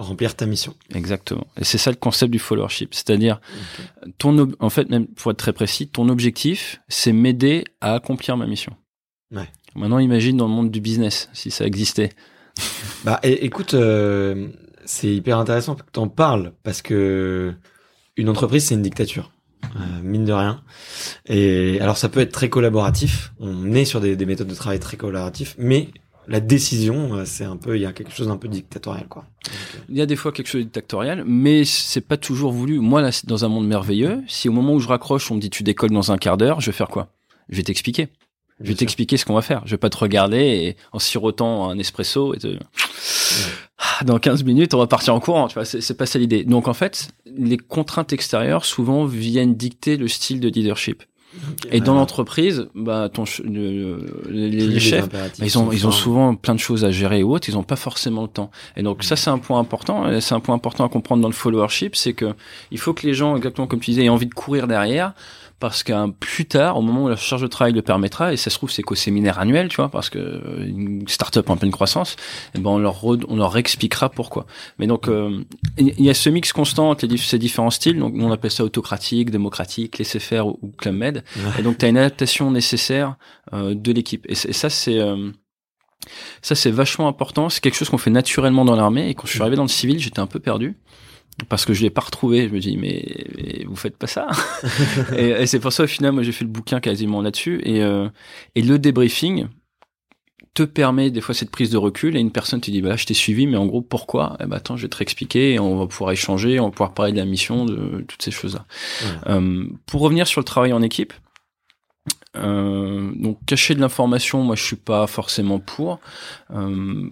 remplir ta mission Exactement. Et c'est ça le concept du followership. C'est-à-dire, ton en fait, même pour être très précis, ton objectif, c'est m'aider à accomplir ma mission. Ouais. Maintenant, imagine dans le monde du business, si ça existait. Bah écoute, euh, c'est hyper intéressant que tu en parles parce que une entreprise c'est une dictature, euh, mine de rien. Et alors ça peut être très collaboratif, on est sur des, des méthodes de travail très collaboratifs, mais la décision euh, c'est un peu, il y a quelque chose d'un peu dictatorial quoi. Il y a des fois quelque chose de dictatorial, mais c'est pas toujours voulu. Moi, là, dans un monde merveilleux, si au moment où je raccroche, on me dit tu décolles dans un quart d'heure, je vais faire quoi? Je vais t'expliquer. Je vais t'expliquer ce qu'on va faire. Je vais pas te regarder et en sirotant un espresso et te... Ah, dans 15 minutes, on va partir en courant, tu vois, c'est pas ça l'idée. Donc en fait, les contraintes extérieures souvent viennent dicter le style de leadership. Et dans l'entreprise, bah ton le- le- les, chefs, bah, ils ont ils ont souvent plein de choses à gérer ou autres, ils ont pas forcément le temps. Et donc ça c'est un point important, c'est un point important à comprendre dans le followership, c'est que il faut que les gens exactement comme tu disais aient envie de courir derrière parce qu'un plus tard, au moment où la charge de travail le permettra, et ça se trouve c'est qu'au séminaire annuel, tu vois, parce que euh, une start-up en pleine croissance, eh ben on leur re- on leur expliquera pourquoi. Mais donc euh, il y a ce mix constant entre les ces différents styles, donc on appelle ça autocratique, démocratique, laisser faire ou, ou club med. Ouais. Et donc tu as une adaptation nécessaire euh, de l'équipe. Et, et ça c'est euh, ça c'est vachement important. C'est quelque chose qu'on fait naturellement dans l'armée. Et quand je suis arrivé dans le civil, j'étais un peu perdu parce que je l'ai pas retrouvé. Je me dis mais, mais vous faites pas ça. et et c'est pour ça au final moi j'ai fait le bouquin quasiment là-dessus. Et euh, et le débriefing te permet des fois cette prise de recul et une personne te dit bah là, je t'ai suivi mais en gros pourquoi? Eh ben attends je vais te réexpliquer et on va pouvoir échanger on va pouvoir parler de la mission de toutes ces choses là euh, pour revenir sur le travail en équipe, euh, donc cacher de l'information, moi je suis pas forcément pour. Euh,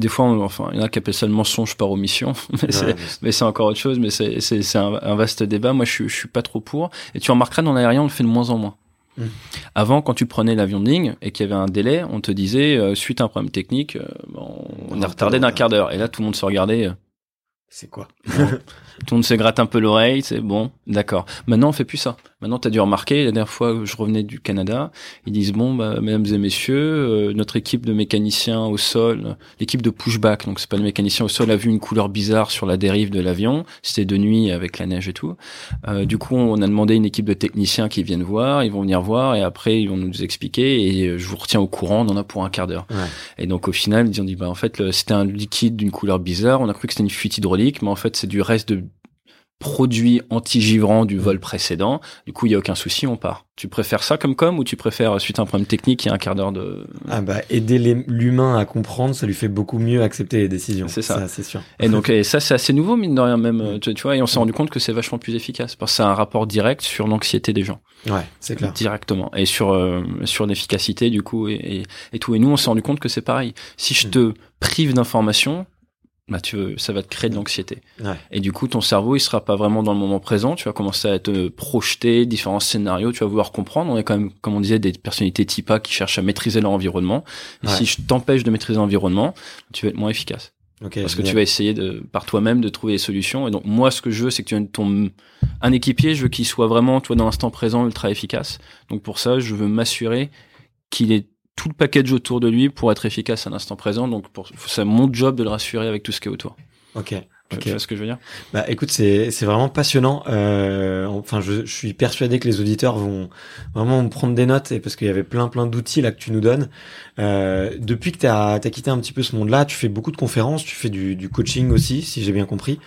des fois, on- enfin, il y en a qui appellent ça le mensonge par omission, mais c'est encore autre chose. Mais c'est un, un vaste débat. Moi, je suis je suis pas trop pour. Et tu remarqueras dans l'aérien, on le fait de moins en moins. Mm. Avant, quand tu prenais l'avion de ligne et qu'il y avait un délai, on te disait euh, suite à un problème technique, euh, on, on est On retardé d'un peut- quart d'heure. Et là, tout le monde se regardait. euh, C'est quoi? tout le monde se gratte un peu l'oreille, c'est bon, d'accord. Maintenant, on fait plus ça. Maintenant, tu as dû remarquer, la dernière fois que je revenais du Canada, ils disent, bon, bah, mesdames et messieurs, euh, notre équipe de mécaniciens au sol, l'équipe de pushback, donc c'est pas le mécanicien au sol, a vu une couleur bizarre sur la dérive de l'avion, c'était de nuit avec la neige et tout. Euh, du coup, on a demandé une équipe de techniciens qui viennent voir, ils vont venir voir, et après, ils vont nous expliquer, et euh, je vous retiens au courant, on en a pour un quart d'heure. Ouais. Et donc au final, ils ont dit bah en fait c'était un liquide d'une couleur bizarre. On a cru que c'était une fuite hydraulique, mais en fait c'est du reste de produits anti-givrants du vol précédent. Du coup, il y a aucun souci, on part. Tu préfères ça comme com ou tu préfères suite à un problème technique, il y a un quart d'heure de Ah bah aider l'humain à comprendre, ça lui fait beaucoup mieux accepter les décisions. C'est ça. c'est sûr. Et donc et ça c'est assez nouveau mine de rien même euh, tu, tu vois et on s'est rendu compte que c'est vachement plus efficace parce que c'est un rapport direct sur l'anxiété des gens Ouais, c'est clair. directement et sur euh, sur l'efficacité du coup et, et, et tout et nous on s'est rendu compte que c'est pareil si je Mm. te prive d'informations bah tu veux, ça va te créer de l'anxiété Ouais. et du coup ton cerveau il sera pas vraiment dans le moment présent tu vas commencer à te projeter différents scénarios tu vas vouloir comprendre on est quand même comme on disait des personnalités type A qui cherchent à maîtriser leur environnement et Ouais. si je t'empêche de maîtriser l'environnement tu vas être moins efficace parce que tu vas essayer de, par toi-même de trouver des solutions. Et donc, moi, ce que je veux, c'est que tu ton, un équipier, je veux qu'il soit vraiment, toi, dans l'instant présent, ultra efficace. Donc, pour ça, je veux m'assurer qu'il ait tout le package autour de lui pour être efficace à l'instant présent. Donc, c'est mon job de le rassurer avec tout ce qui est autour. Ok. Tu vois ce que je veux dire? Bah écoute, c'est c'est vraiment passionnant. Euh, enfin, je, je, suis persuadé que les auditeurs vont vraiment prendre des notes et parce qu'il y avait plein plein d'outils là que tu nous donnes. Euh, depuis que tu as, as, quitté un petit peu ce monde-là, tu fais beaucoup de conférences, tu fais du, du coaching aussi, si j'ai bien compris.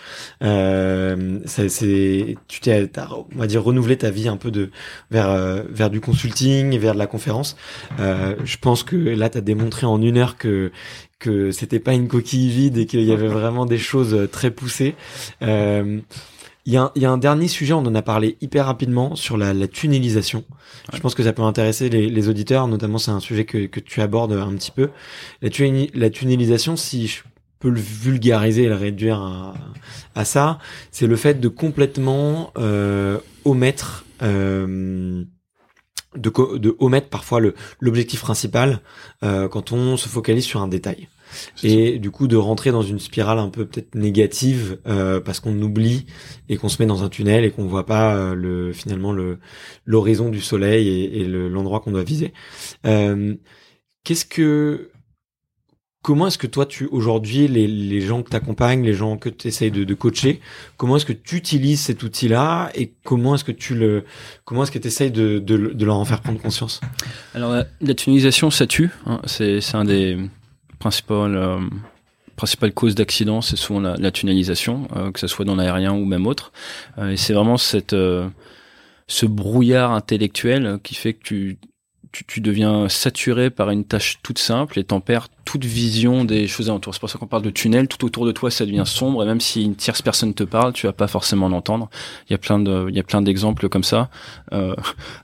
Euh, c'est tu t'es on va dire renouvelé ta vie un peu de vers euh, vers du consulting vers de la conférence. Euh, je pense que là, tu as démontré en une heure que que c'était pas une coquille vide et qu'il y avait vraiment des choses euh, très poussées. Euh, il y, a un, y, a un dernier sujet, on en a parlé hyper rapidement sur la, la tunnelisation. Je pense que ça peut intéresser les, les auditeurs, notamment c'est un sujet que, que, tu abordes un petit peu. La, la tunnelisation, si je peux le vulgariser et le réduire à, à ça, c'est le fait de complètement euh, omettre euh, de, de omettre parfois le l'objectif principal euh, quand on se focalise sur un détail et du coup de rentrer dans une spirale un peu peut-être négative euh, parce qu'on oublie et qu'on se met dans un tunnel et qu'on voit pas euh, le finalement le l'horizon du soleil et, et l'endroit qu'on doit viser. Euh, Qu'est-ce que Comment est-ce que toi, tu aujourd'hui, les, les gens que tu les gens que tu essayes de, de, coacher, comment est-ce que tu utilises cet outil-là et comment est-ce que tu le, comment est-ce que tu essayes de, de, de, leur en faire prendre conscience? Alors la, la tunisation, ça tue. Hein, c'est un des principales euh, principales causes d'accident, c'est souvent la, la tunnalisation, euh, que ce soit dans l'aérien ou même autre. Euh, et c'est vraiment cette euh, ce brouillard intellectuel qui fait que tu tu, deviens saturé par une tâche toute simple et t'en perds toute vision des choses alentours. C'est pour ça qu'on parle de tunnel. Tout autour de toi, ça devient sombre et même si une tierce personne te parle, tu vas pas forcément l'entendre. Il y a plein de, il y a plein d'exemples comme ça. Euh,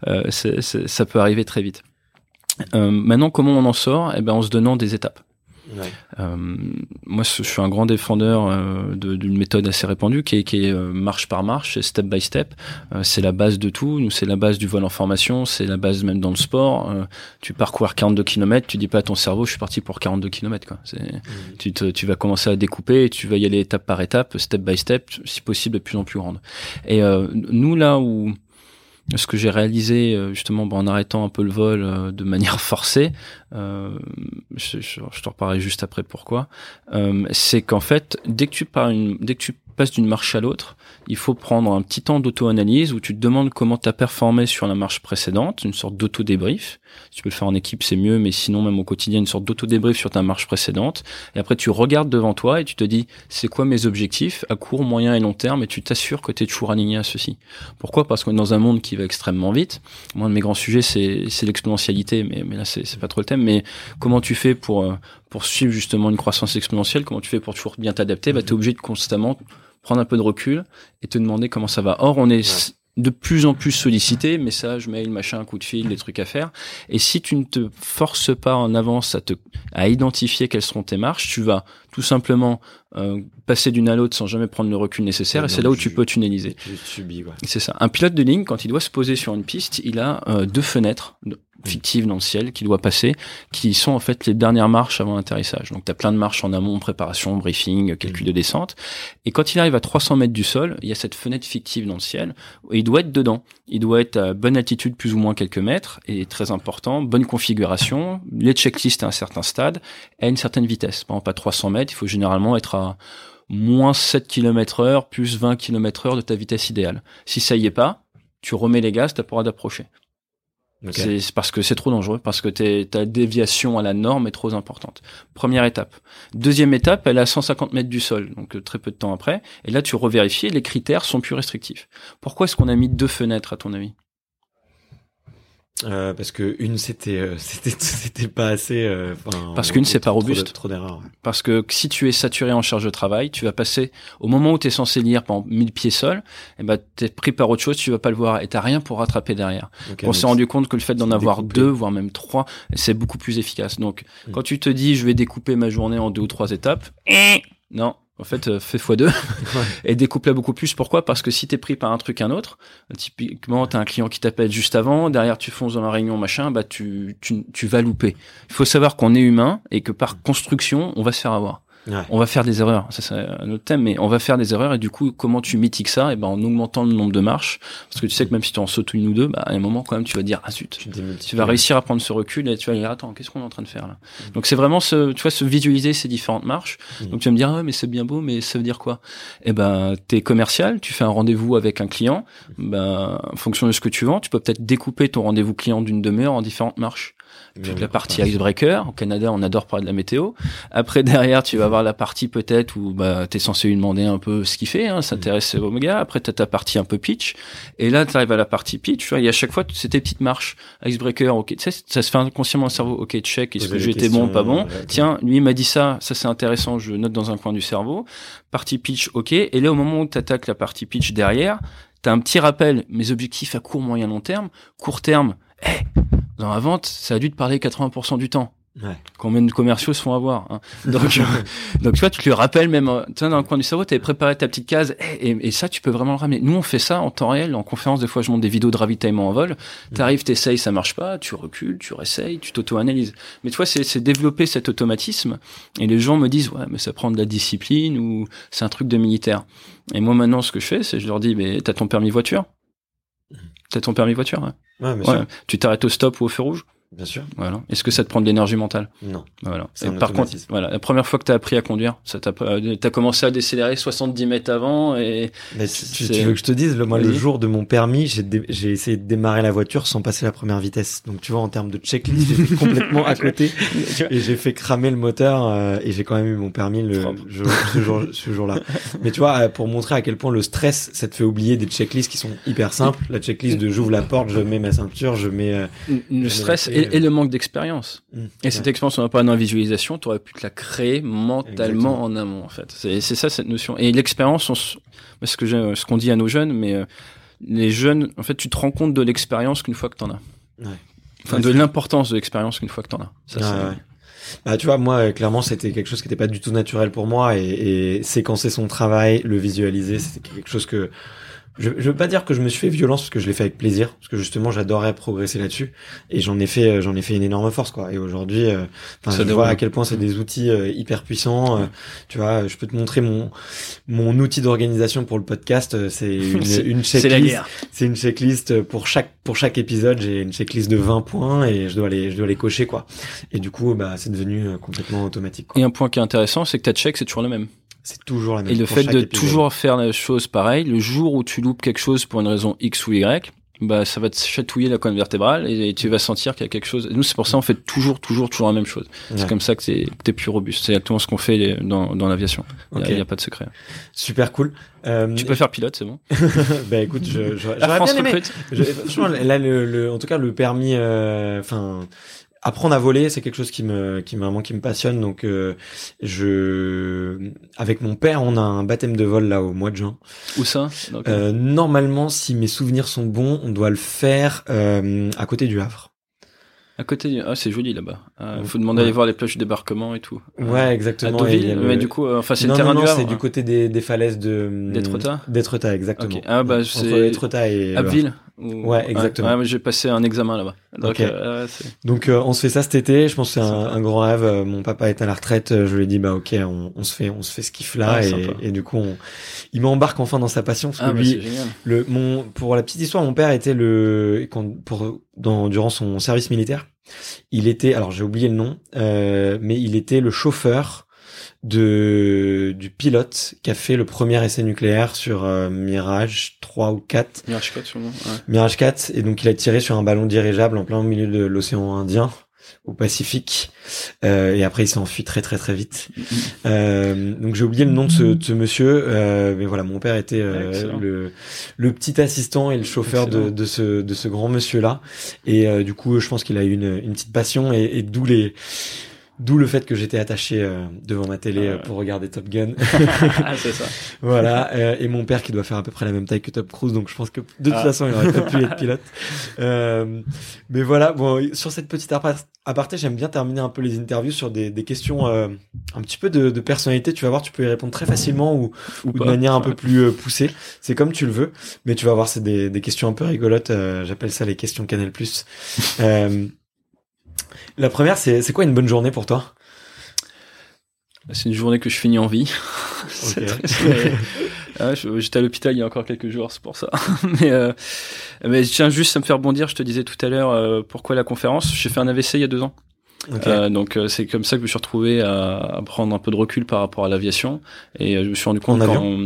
euh, ça peut arriver très vite. Euh, maintenant, comment on en sort? Eh ben, en se donnant des étapes. Ouais. Euh, moi, je suis un grand défendeur euh, d'une méthode assez répandue qui est, qui est euh, marche par marche, step by step. C'est la base de tout. Nous, c'est la base du vol en formation, c'est la base même dans le sport. Tu parcours 42 km, tu dis pas à ton cerveau, je suis parti pour 42 km. Quoi. Mmh. Tu, te, tu vas commencer à découper et tu vas y aller étape par étape, step by step, si possible de plus en plus grande. Et nous, là où ce que j'ai réalisé euh, justement en arrêtant un peu le vol euh, de manière forcée, euh, je, je, je, te reparlerai juste après pourquoi, euh, c'est qu'en fait dès que tu pars une, dès que tu passes d'une marche à l'autre, il faut prendre un petit temps d'auto-analyse où tu te demandes comment tu as performé sur la marche précédente, une sorte d'auto-débrief. Si tu peux le faire en équipe, c'est mieux, mais sinon même au quotidien, une sorte d'auto-débrief sur ta marche précédente. Et après, tu regardes devant toi et tu te dis, c'est quoi mes objectifs à court, moyen et long terme, et tu t'assures que tu es toujours aligné à ceci. Pourquoi? Parce est dans un monde qui va extrêmement vite. Moi, un de mes grands sujets, c'est l'exponentialité, mais, mais là, c'est pas trop le thème. Mais comment tu fais pour, euh, pour suivre justement une croissance exponentielle? Comment tu fais pour toujours bien t'adapter? Bah, Tu es obligé de constamment prendre un peu de recul et te demander comment ça va. Or, on est de plus en plus sollicité, message, mail, machin, coup de fil, des trucs à faire. Et si tu ne te forces pas en avance à te, à identifier quelles seront tes marches, tu vas tout simplement euh, passer d'une à l'autre sans jamais prendre le recul nécessaire. et c'est là où tu peux tunneliser. C'est ça. Un pilote de ligne, quand il doit se poser sur une piste, il a euh, deux fenêtres fictives dans le ciel qu'il doit passer, qui sont en fait les dernières marches avant l'atterrissage. Donc tu as plein de marches en amont, préparation, briefing, calcul de descente. Et quand il arrive à 300 mètres du sol, il y a cette fenêtre fictive dans le ciel, et il doit être dedans. Il doit être à bonne altitude, plus ou moins quelques mètres, et très important, bonne configuration, les checklists à un certain stade, à une certaine vitesse. Bon, pas 300 mètres, il faut généralement être à moins 7 km heure, plus 20 km heure de ta vitesse idéale. Si ça y est pas, tu remets les gaz, tu pourras d'approcher. Okay. C'est parce que c'est trop dangereux, parce que ta déviation à la norme est trop importante. Première étape. Deuxième étape, elle est à 150 mètres du sol, donc euh, très peu de temps après. Et là, tu revérifies, les critères sont plus restrictifs. Pourquoi est-ce qu'on a mis deux fenêtres, à ton avis? Euh, parce que une c'était euh, c'était c'était pas assez euh, parce qu'une c'est pas robuste. trop, d'erreurs parce que si tu es saturé en charge de travail tu vas passer au moment où tu es censé lire pendant 1000 pieds sol et eh ben t'es pris par autre chose tu vas pas le voir et t'as rien pour rattraper derrière. Okay, on s'est rendu compte que le fait d'en avoir découpé. deux voire même trois c'est beaucoup plus efficace. Donc mmh. quand tu te dis je vais découper ma journée en deux ou trois étapes non en fait, euh, fais x2 ouais. et découpe-la beaucoup plus. Pourquoi? Parce que si t'es pris par un truc un autre, typiquement t'as un client qui t'appelle juste avant, derrière tu fonces dans la réunion machin, bah tu tu, tu vas louper. Il faut savoir qu'on est humain et que par construction on va se faire avoir. Ouais. On va faire des erreurs, ça c'est un autre thème, mais on va faire des erreurs et du coup, comment tu mitigues ça? Et ben en augmentant le nombre de marches, parce que tu sais que même si tu en sautes une ou deux, bah, à un moment quand même tu vas dire ah zut. Tu vas réussir à prendre ce recul et tu vas dire attends qu'est-ce qu'on est en train de faire là? Donc c'est vraiment ce tu vois se visualiser ces différentes marches. Mhm. Donc tu vas me dire ah, mais c'est bien beau mais ça veut dire quoi? Eh ben t'es commercial, tu fais un rendez-vous avec un client, ben en fonction de ce que tu vends, tu peux peut-être découper ton rendez-vous client d'une demi-heure en différentes marches. Puis Bien la partie icebreaker, au Canada on adore parler de la météo. Après derrière tu vas avoir la partie peut-être où bah, tu es censé lui demander un peu ce qu'il fait, hein, s'intéresser au gars. Après tu as ta partie un peu pitch. Et là tu arrives à la partie pitch, tu vois, et à chaque fois c'est tes petites marches. Icebreaker, ok, tu sais, ça se fait inconsciemment au cerveau, ok, check, est-ce que été bon, pas bon? ouais, Tiens, lui il m'a dit ça, ça c'est intéressant, je note dans un coin du cerveau. Partie pitch, ok. Et là au moment où tu attaques la partie pitch derrière, tu as un petit rappel, mes objectifs à court, moyen, long terme. Court terme, eh, dans la vente, ça a dû te parler 80% du temps. Ouais. Combien de commerciaux se font avoir hein. Donc, euh, donc tu vois, tu te le rappelles même, euh, tu dans le coin du cerveau, tu avais préparé ta petite case, eh, et, et ça, tu peux vraiment le ramener. Nous, on fait ça en temps réel, en conférence, des fois, je monte des vidéos de ravitaillement en vol, t'arrives, t'essayes, ça marche pas, tu recules, tu réessayes, tu t'auto-analyses. Mais tu vois, c'est développer cet automatisme, et les gens me disent, ouais, mais ça prend de la discipline, ou c'est un truc de militaire. Et moi, maintenant, ce que je fais, c'est je leur dis, mais t'as ton permis voiture? T'as ton permis voiture. Ouais. Tu t'arrêtes au stop ou au feu rouge? Bien sûr. Voilà. Est-ce que ça te prend de l'énergie mentale? Non. Voilà. Et un par contre, voilà, la première fois que tu as appris à conduire, ça t'a euh, t'as commencé à décélérer 70 mètres avant et Mais tu, veux que je te dise, le, moi, le jour de mon permis, j'ai dé- essayé de démarrer la voiture sans passer la première vitesse. Donc, tu vois, en termes de checklist, j'étais complètement à côté et j'ai fait cramer le moteur euh, et j'ai quand même eu mon permis le, Propre. jour- ce jour- ce jour-là. Mais tu vois, euh, pour montrer à quel point le stress, ça te fait oublier des checklists qui sont hyper simples. La checklist de j'ouvre la porte, je mets ma ceinture, je mets... euh, le stress et, et le manque d'expérience. hmm, Et cette expérience, on n'a pas dans la visualisation, tu aurais pu te la créer mentalement Exactement. en amont, en fait. C'est ça cette notion. Et l'expérience, ce que ce qu'on dit à nos jeunes, mais euh, les jeunes, en fait, tu te rends compte de l'expérience qu'une fois que t'en as. Ouais. Enfin, Ouais, de l'importance de l'expérience qu'une fois que as. Ça, Ouais, c'est- ouais. Bah, tu vois, moi, euh, clairement, c'était quelque chose qui n'était pas du tout naturel pour moi et, et séquencer son travail, le visualiser, c'était quelque chose que je, je veux pas dire que je me suis fait violence parce que je l'ai fait avec plaisir parce que justement j'adorais progresser là-dessus et j'en ai fait euh, j'en ai fait une énorme force quoi et aujourd'hui euh, je vois à quel point c'est des outils euh, hyper puissants euh, tu vois je peux te montrer mon mon outil d'organisation pour le podcast c'est une, checklist guerre. c'est une checklist pour chaque pour chaque épisode j'ai une checklist de 20 points et je dois les je dois les cocher quoi et du coup bah c'est devenu complètement automatique quoi. Et un point qui est intéressant, c'est que ta check, c'est toujours le même. C'est toujours la même Et le fait de épisode. toujours faire la chose pareille, le jour où tu loupes quelque chose pour une raison X ou Y, bah ça va te chatouiller la colonne vertébrale et, tu vas sentir qu'il y a quelque chose. Et nous c'est pour ça on fait toujours toujours toujours la même chose. C'est comme ça que t'es t'es plus robuste. C'est exactement ce qu'on fait les- dans, dans l'aviation. Il n'y a, pas de secret. super cool euh, Tu peux faire pilote, c'est bon. bah écoute je, je- La j'aurais France bien aimé. Je- franchement, là, le, le- en tout cas, le permis, euh, enfin, apprendre à voler, c'est quelque chose qui me, qui me- vraiment qui me passionne. Donc, euh, je, avec mon père, on a un baptême de vol là au mois de juin. Où ça? Euh, normalement, si mes souvenirs sont bons, on doit le faire euh, à côté du Havre. À côté, du- ah c'est joli là-bas. Il Ouais. faut demander d'aller voir les plages de débarquement et tout. Ouais, À exactement. et Deauville, le- mais du coup, euh, enfin c'est le terrain non, du non, c'est du côté des, des falaises de D'Étretat D'Étretat, exactement. Ah, bah, Entre c'est- Étretat et le Havre. Abbeville ou- Ouais, exactement. Ouais, j'ai passé un examen là-bas. Donc, Ok. euh, Donc euh, on se fait ça cet été. Je pense que c'est un, grand rêve. Euh, Mon papa est à la retraite. Euh, Je lui ai dit bah ok, on, on se fait, on se fait ce kiff là. Ah, et, du coup, on, il m'embarque enfin dans sa passion parce ah que bah, c'est lui, génial. le mon pour la petite histoire, mon père était le quand, pour dans durant son service militaire, il était alors j'ai oublié le nom, euh, mais il était le chauffeur de du pilote qui a fait le premier essai nucléaire sur euh, Mirage 3 ou 4 Mirage 4 sûrement. Ouais. Mirage 4 et donc il a tiré sur un ballon dirigeable en plein milieu de l'océan Indien au Pacifique Euh, et après il s'est enfui très très très vite. Euh, donc j'ai oublié le nom de ce, de ce monsieur, euh, mais voilà mon père était euh, le le petit assistant et le chauffeur de, de ce de ce grand monsieur là et euh, du coup je pense qu'il a eu une, une petite passion et, et d'où les D'où le fait que j'étais attaché euh, devant ma télé euh, pour regarder Top Gun. c'est ça. Voilà, euh, et mon père qui doit faire à peu près la même taille que Top Cruise, donc je pense que de toute Ah. façon il aurait pas pu être pilote. Euh, mais voilà, bon, sur cette petite apar- aparté, j'aime bien terminer un peu les interviews sur des, des questions euh, un petit peu de, de personnalité. Tu vas voir, tu peux y répondre très facilement ou, ou de manière un peu plus euh, poussée. C'est comme tu le veux, mais tu vas voir, c'est des, des questions un peu rigolotes. euh, J'appelle ça les questions Canal+. euh, la première, c'est quoi une bonne journée pour toi? C'est une journée que je finis en vie. Ah, J'étais à l'hôpital il y a encore quelques jours, c'est pour ça. mais, euh, mais je tiens juste à me faire bondir. Je te disais tout à l'heure euh, pourquoi la conférence? J'ai fait un AVC il y a deux ans. Euh, donc euh, c'est comme ça que je me suis retrouvé à, à prendre un peu de recul par rapport à l'aviation et euh, je me suis rendu compte En quand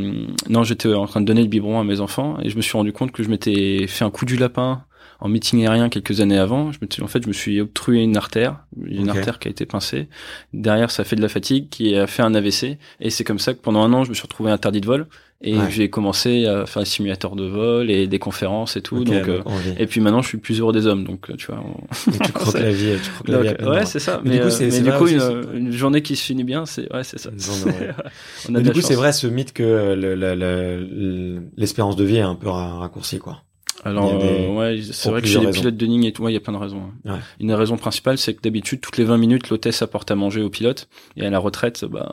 non j'étais en train de donner le biberon à mes enfants et je me suis rendu compte que je m'étais fait un coup du lapin en meeting aérien quelques années avant je me, en fait je me suis obstrué une artère une artère qui a été pincée derrière ça a fait de la fatigue qui a fait un AVC et c'est comme ça que pendant un an je me suis retrouvé interdit de vol et Ouais. j'ai commencé à faire des simulateurs de vol et des conférences et tout donc euh, vie. et puis maintenant je suis plus heureux des hommes donc euh, tu vois on- Et tu croques la vie, tu croques la vie à ouais, droit. c'est ça. Mais Mais, du coup, mais du une, journée qui se finit bien, c'est ouais, c'est ça. Une journée, ouais. On a Mais du coup, c'est vrai ce mythe que le- le- le- l'espérance de vie est un peu ra- raccourcie, quoi. Alors, des- euh, ouais, c'est vrai que chez les raisons. pilotes de ligne et tout, ouais, il y a plein de raisons. hein. Ouais. Une des raisons principales, c'est que d'habitude, toutes les 20 minutes, l'hôtesse apporte à manger au pilote. Et à la retraite, bah,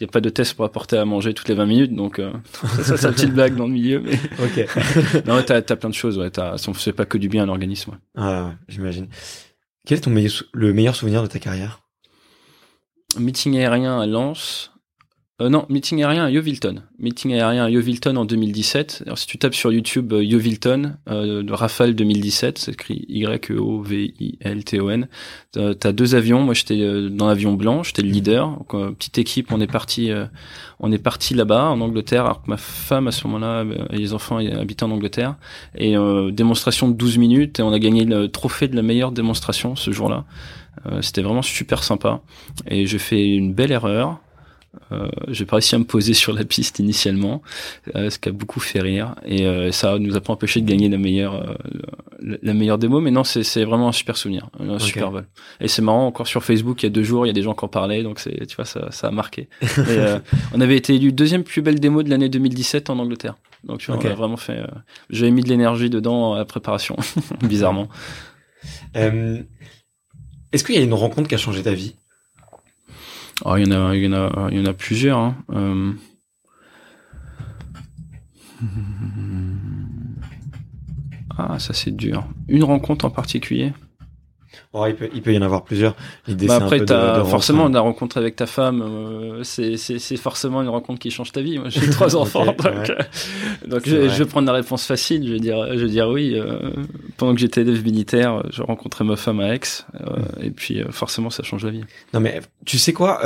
il n'y a pas d'hôtesse pour apporter à manger toutes les 20 minutes. Donc, euh, ça, c'est une petite blague dans le milieu. Mais... Ok. non, ouais, t'as as plein de choses. Ouais, fait pas que du bien à l'organisme. ouais. ah, ouais, j'imagine. Quel est ton meilleur, le meilleur souvenir de ta carrière? Meeting aérien à Lens. Euh, non, meeting aérien à Yeovilton. Meeting aérien à Yeovilton en 2017. Alors, si tu tapes sur YouTube euh, Yeovilton, euh, de Rafale 2017, c'est écrit Y-E-O-V-I-L-T-O-N. T'as t'as deux avions. Moi, j'étais euh, dans l'avion blanc, j'étais le leader. Donc, euh, petite équipe, on est parti, euh, on est parti là-bas en Angleterre. Alors que ma femme à ce moment-là euh, et les enfants habitaient en Angleterre. Et euh, démonstration de 12 minutes et on a gagné le trophée de la meilleure démonstration ce jour-là. Euh, C'était vraiment super sympa. Et j'ai fait une belle erreur. Euh, j'ai pas réussi à me poser sur la piste initialement, euh, ce qui a beaucoup fait rire. Et euh, ça nous a pas empêché de gagner la meilleure, euh, la, meilleure démo. Mais non, c'est vraiment un super souvenir, un super vol. Et c'est marrant, encore sur Facebook, il y a deux jours, il y a des gens qui en parlaient, donc c'est, tu vois, ça, ça a marqué. Et, euh, on avait été élu deuxième plus belle démo de l'année 2017 en Angleterre. Donc tu vois, on a vraiment fait. euh, J'avais mis de l'énergie dedans à la préparation, bizarrement. Euh, Est-ce qu'il y a une rencontre qui a changé ta vie? Oh, il y en a, il y en a, il y en a plusieurs. Hein. Euh, Ah, ça c'est dur. Une rencontre en particulier? Oh, il, peut, il peut y en avoir plusieurs. Bah après, de- de forcément la rencontre avec ta femme. euh, c'est forcément une rencontre qui change ta vie. Moi, j'ai trois enfants, donc, euh, donc je, vais prendre la réponse facile. Je vais dire, je vais dire oui. euh, pendant que j'étais élève militaire, je rencontrais ma femme à Aix, et puis forcément, ça change la vie. Non mais tu sais quoi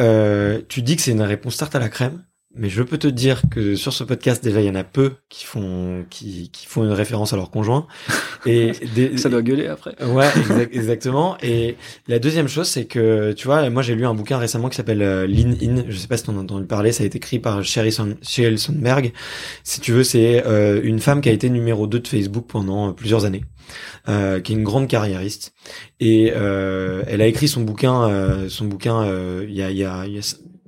Tu dis que c'est une réponse tarte à la crème, mais je peux te dire que sur ce podcast déjà il y en a peu qui font qui, qui font une référence à leur conjoint et des, Ça doit gueuler après. Ouais, exact- exactement. Et la deuxième chose, c'est que, tu vois, moi j'ai lu un bouquin récemment qui s'appelle euh, Lean In. Je sais pas si t'en as entendu parler. Ça a été écrit par Sheryl Son- Sandberg. Si tu veux, c'est euh, une femme qui a été numéro 2 de Facebook pendant euh, plusieurs années, euh, qui est une grande carriériste. Et elle a écrit son bouquin, son bouquin il y a, il y a, il y a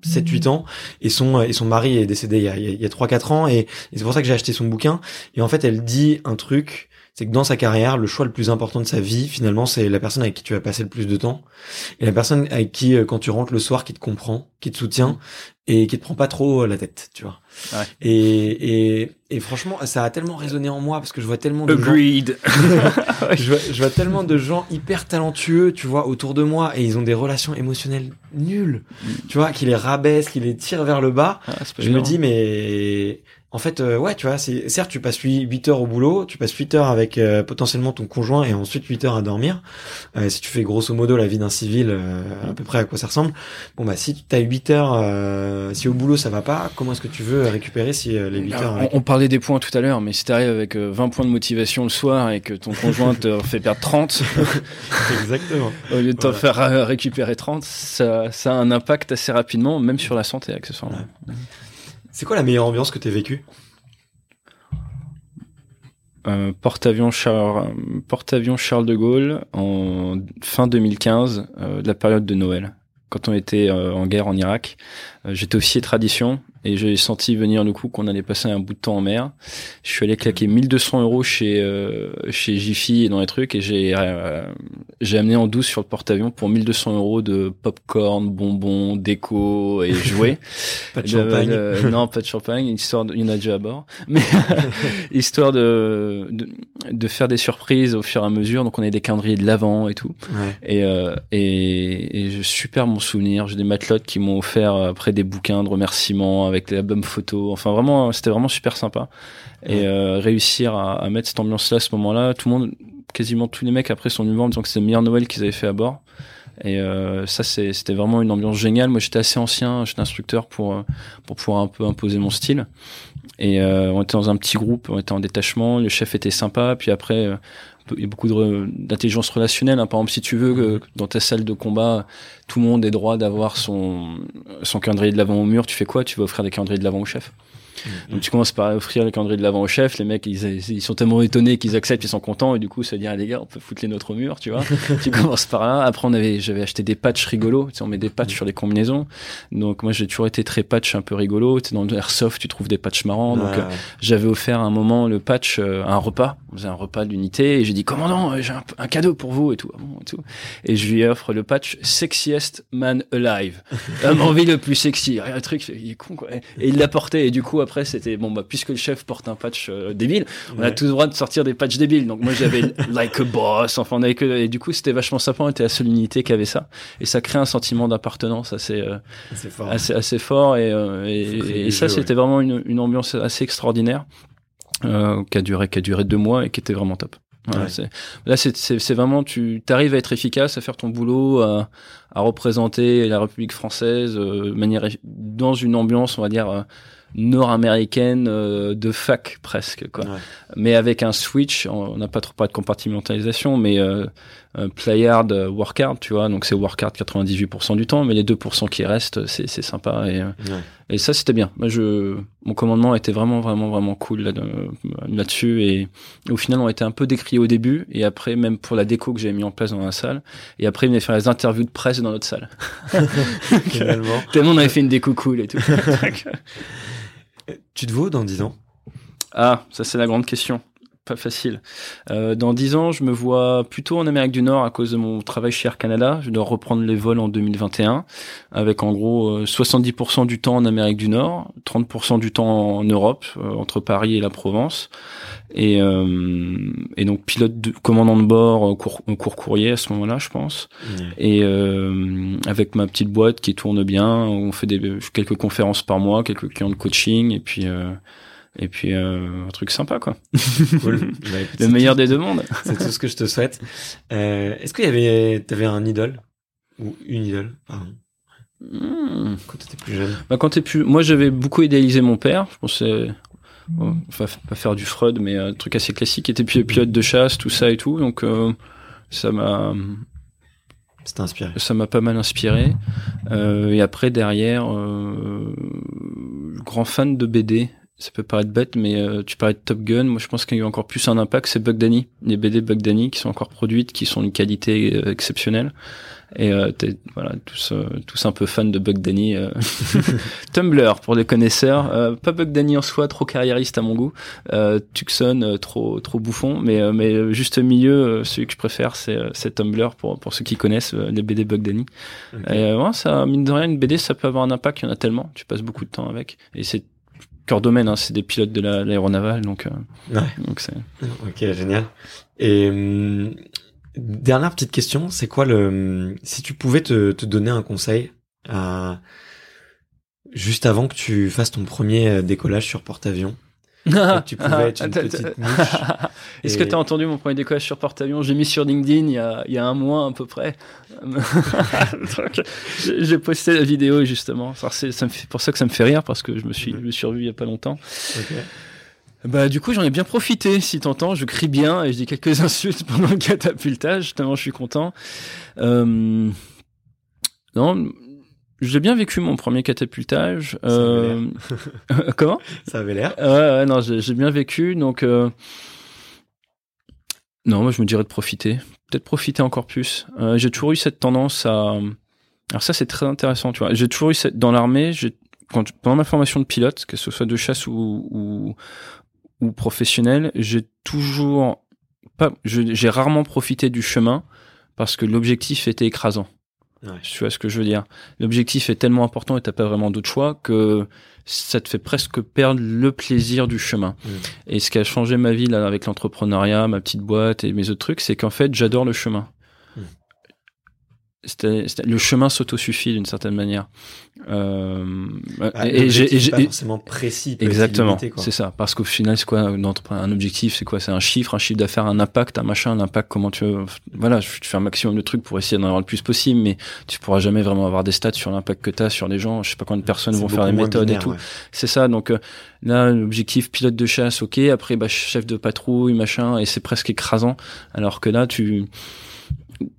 7-8 ans et son et son mari est décédé il y a, il y a 3-4 ans et, et c'est pour ça que j'ai acheté son bouquin et en fait elle dit un truc c'est que dans sa carrière, le choix le plus important de sa vie, finalement, c'est la personne avec qui tu vas passer le plus de temps. Et la personne avec qui, euh, quand tu rentres le soir, qui te comprend, qui te soutient, et qui te prend pas trop euh, la tête, tu vois. Ouais. Et, et, et franchement, ça a tellement résonné en moi, parce que je vois tellement de gens, Agreed. je vois, je vois tellement de gens hyper talentueux, tu vois, autour de moi, et ils ont des relations émotionnelles nulles, tu vois, qui les rabaissent, qui les tirent vers le bas. Ah, Je me dis, mais en fait, euh, ouais, tu vois, c'est certes, tu passes 8 heures au boulot, tu passes 8 heures avec euh, potentiellement ton conjoint et ensuite 8 heures à dormir. Euh, si tu fais grosso modo la vie d'un civil, euh, à peu près à quoi ça ressemble. Bon, bah, si tu as 8 heures, euh, si au boulot ça va pas, comment est-ce que tu veux récupérer si euh, les 8 heures on, parlait des points tout à l'heure, mais si t'arrives avec euh, 20 points de motivation le soir et que ton conjoint te fait perdre 30, Exactement. au lieu de t'en Voilà. faire récupérer 30, ça, ça a un impact assez rapidement, même sur la santé accessoirement. C'est quoi la meilleure ambiance que tu vécue? Euh, porte-avions Charles, de Gaulle en fin 2015, euh, la période de Noël, quand on était euh, en guerre en Irak. J'étais officier tradition et j'ai senti venir le coup qu'on allait passer un bout de temps en mer. Je suis allé claquer 1200 euros chez euh, chez Jiffy et dans les trucs et j'ai euh, j'ai amené en douce sur le porte-avions pour 1200 euros de popcorn, bonbons, déco et jouets. Pas de champagne le- non, pas de champagne. Histoire, de- il y en a déjà à bord, mais histoire de, de de faire des surprises au fur et à mesure. Donc on a des calendriers de l'avant et tout. Ouais. Et, euh, et, et je super mon souvenir. J'ai des matelotes qui m'ont offert après des bouquins de remerciements avec les albums photos. Enfin, vraiment, c'était vraiment super sympa. Et euh, réussir à, à, mettre cette ambiance-là à ce moment-là, tout le monde, quasiment tous les mecs après sont venus voir en disant que c'est le meilleur Noël qu'ils avaient fait à bord. Et euh, ça, c'était vraiment une ambiance géniale. Moi, j'étais assez ancien, j'étais instructeur pour euh, pour pouvoir un peu imposer mon style. Et euh, on était dans un petit groupe, on était en détachement. Le chef était sympa. Puis après, il y a beaucoup d'intelligence relationnelle. Hein. Par exemple, si tu veux que dans ta salle de combat, tout le monde ait droit d'avoir son son calendrier de l'avant au mur, tu fais quoi? Tu vas offrir des calendriers de l'avant au chef? Donc tu commences par offrir les calendriers de l'avant au chef, les mecs ils, ils sont tellement étonnés qu'ils acceptent, ils sont contents et du coup ça dit ah, les gars on peut foutre les nôtres au mur, tu vois. tu commences par là. Après on avait j'avais acheté des patchs rigolos, tu sais, on met des patchs sur les combinaisons. Donc moi j'ai toujours été très patch un peu rigolo, tu sais, dans le airsoft tu trouves des patchs marrants. Donc euh, j'avais offert à un moment le patch euh, un repas, on faisait un repas d'unité et j'ai dit commandant euh, j'ai un, un, cadeau pour vous et tout, et tout. Et je lui offre le patch sexiest man alive, homme en vie le plus sexy. Un truc il est con quoi. Et il l'a porté et du coup après c'était bon bah puisque le chef porte un patch euh, débile, on a tous le droit de sortir des patchs débiles. Donc moi j'avais like a boss, enfin on avait que et du coup c'était vachement sympa, on était la seule unité qui avait ça et ça crée un sentiment d'appartenance assez euh, fort. assez assez fort et, euh, et, et ça c'était vraiment une, une ambiance assez extraordinaire qui a duré qui a duré deux mois et qui était vraiment top. Voilà, ouais. Là, c'est vraiment, tu arrives à être efficace, à faire ton boulot, à, à représenter la République française euh, manière, dans une ambiance, on va dire, euh, nord-américaine euh, de fac presque quoi. Ouais. Mais avec un switch, on n'a pas trop pas de compartimentalisation, mais euh, play hard, work hard, tu vois. Donc c'est work hard 98% du temps, mais les 2% qui restent, c'est c'est sympa et ouais. et ça c'était bien. Moi je mon commandement était vraiment vraiment vraiment cool là là-dessus et, au final on était un peu décrié au début et après même pour la déco que j'avais mis en place dans la salle et après il venait faire les interviews de presse dans notre salle. Tellement on avait fait une déco cool et tout. Tu te vaux dans 10 ans Ah, ça c'est la grande question. Pas facile. Euh, dans 10 ans, je me vois plutôt en Amérique du Nord à cause de mon travail chez Air Canada. Je dois reprendre les vols en 2021, avec en gros 70% du temps en Amérique du Nord, 30% du temps en Europe, euh, entre Paris et la Provence. Et, euh, et donc pilote de, commandant de bord court, court courrier à ce moment-là, je pense. Mmh. Et euh, avec ma petite boîte qui tourne bien, on fait des quelques conférences par mois, quelques clients de coaching, et puis euh, et puis euh, un truc sympa quoi. Cool. Bah, le meilleur tout, des deux mondes. C'est tout ce que je te souhaite. Euh, Est-ce qu'il y avait, t'avais un idole? Ou une idole pardon? Mmh. Quand t'étais plus jeune. Bah quand t'es plus, moi j'avais beaucoup idéalisé mon père. Je pensais Bon, enfin, pas faire du Freud, mais un truc assez classique. Il était pilote de chasse, tout ça et tout. Donc, euh, ça m'a. C'était inspiré. Ça m'a pas mal inspiré. Euh, et après, derrière, euh, grand fan de BD. Ça peut paraître bête, mais euh, tu parlais de Top Gun. Moi, je pense qu'il y a eu encore plus un impact, c'est Bug Danny. Les BD Bug Danny qui sont encore produites, qui sont d'une qualité euh, exceptionnelle. Et euh, t'es voilà tous euh, tous un peu fans de Bug Danny. Euh. Tumblr pour les connaisseurs, euh, pas Bug Danny en soi, trop carriériste à mon goût. Euh, Tucson, trop trop bouffon, mais mais juste milieu, celui que je préfère, c'est c'est Tumblr pour pour ceux qui connaissent les BD Bug Danny. Okay. Et ouais, ça mine de rien, une BD, ça peut avoir un impact. Il y en a tellement, tu passes beaucoup de temps avec, et c'est cœur domaine, hein, c'est des pilotes de l'aéronavale, donc, euh, ouais. donc c'est. Ok, génial. Et hum, dernière petite question, c'est quoi le, si tu pouvais te, te donner un conseil à, juste avant que tu fasses ton premier décollage sur porte-avions, tu pouvais être une petite mouche. Est-ce et... que tu as entendu mon premier décollage sur porte-avions J'ai mis sur LinkedIn il y, a, il y a un mois à peu près. J'ai posté la vidéo justement. C'est pour ça que ça me fait rire parce que je me suis, je me suis revu il y a pas longtemps. Okay. Bah du coup j'en ai bien profité si t'entends, je crie bien et je dis quelques insultes pendant le catapultage, tellement je suis content. Euh... Non, j'ai bien vécu mon premier catapultage. Euh... Comment? Ça avait l'air. Ouais, ouais, non, j'ai bien vécu. Donc, euh... non, moi, je me dirais de profiter. Peut-être profiter encore plus. Euh, j'ai toujours eu cette tendance à. Alors ça, c'est très intéressant, tu vois. J'ai toujours eu cette dans l'armée. Quand pendant ma formation de pilote, que ce soit de chasse ou ou, ou professionnel, j'ai toujours pas. J'ai rarement profité du chemin parce que l'objectif était écrasant. Ouais. Tu vois ce que je veux dire? L'objectif est tellement important et t'as pas vraiment d'autre choix que ça te fait presque perdre le plaisir du chemin. Mmh. Et ce qui a changé ma vie là avec l'entrepreneuriat, ma petite boîte et mes autres trucs, c'est qu'en fait j'adore le chemin. Mmh. le chemin s'autosuffit d'une certaine manière. Euh, bah, et j'ai pas forcément précis. Exactement, c'est ça. Parce qu'au final, c'est quoi un objectif C'est quoi? C'est un chiffre, un chiffre d'affaires, un impact, un machin, un impact. Comment tu veux Voilà, tu fais un maximum de trucs pour essayer d'en avoir le plus possible, mais tu pourras jamais vraiment avoir des stats sur l'impact que tu as sur les gens. Je sais pas combien de personnes vont faire les méthodes et tout. C'est ça. Donc euh, là, l'objectif pilote de chasse, ok. Après, bah, chef de patrouille, machin, et c'est presque écrasant. Alors que là, tu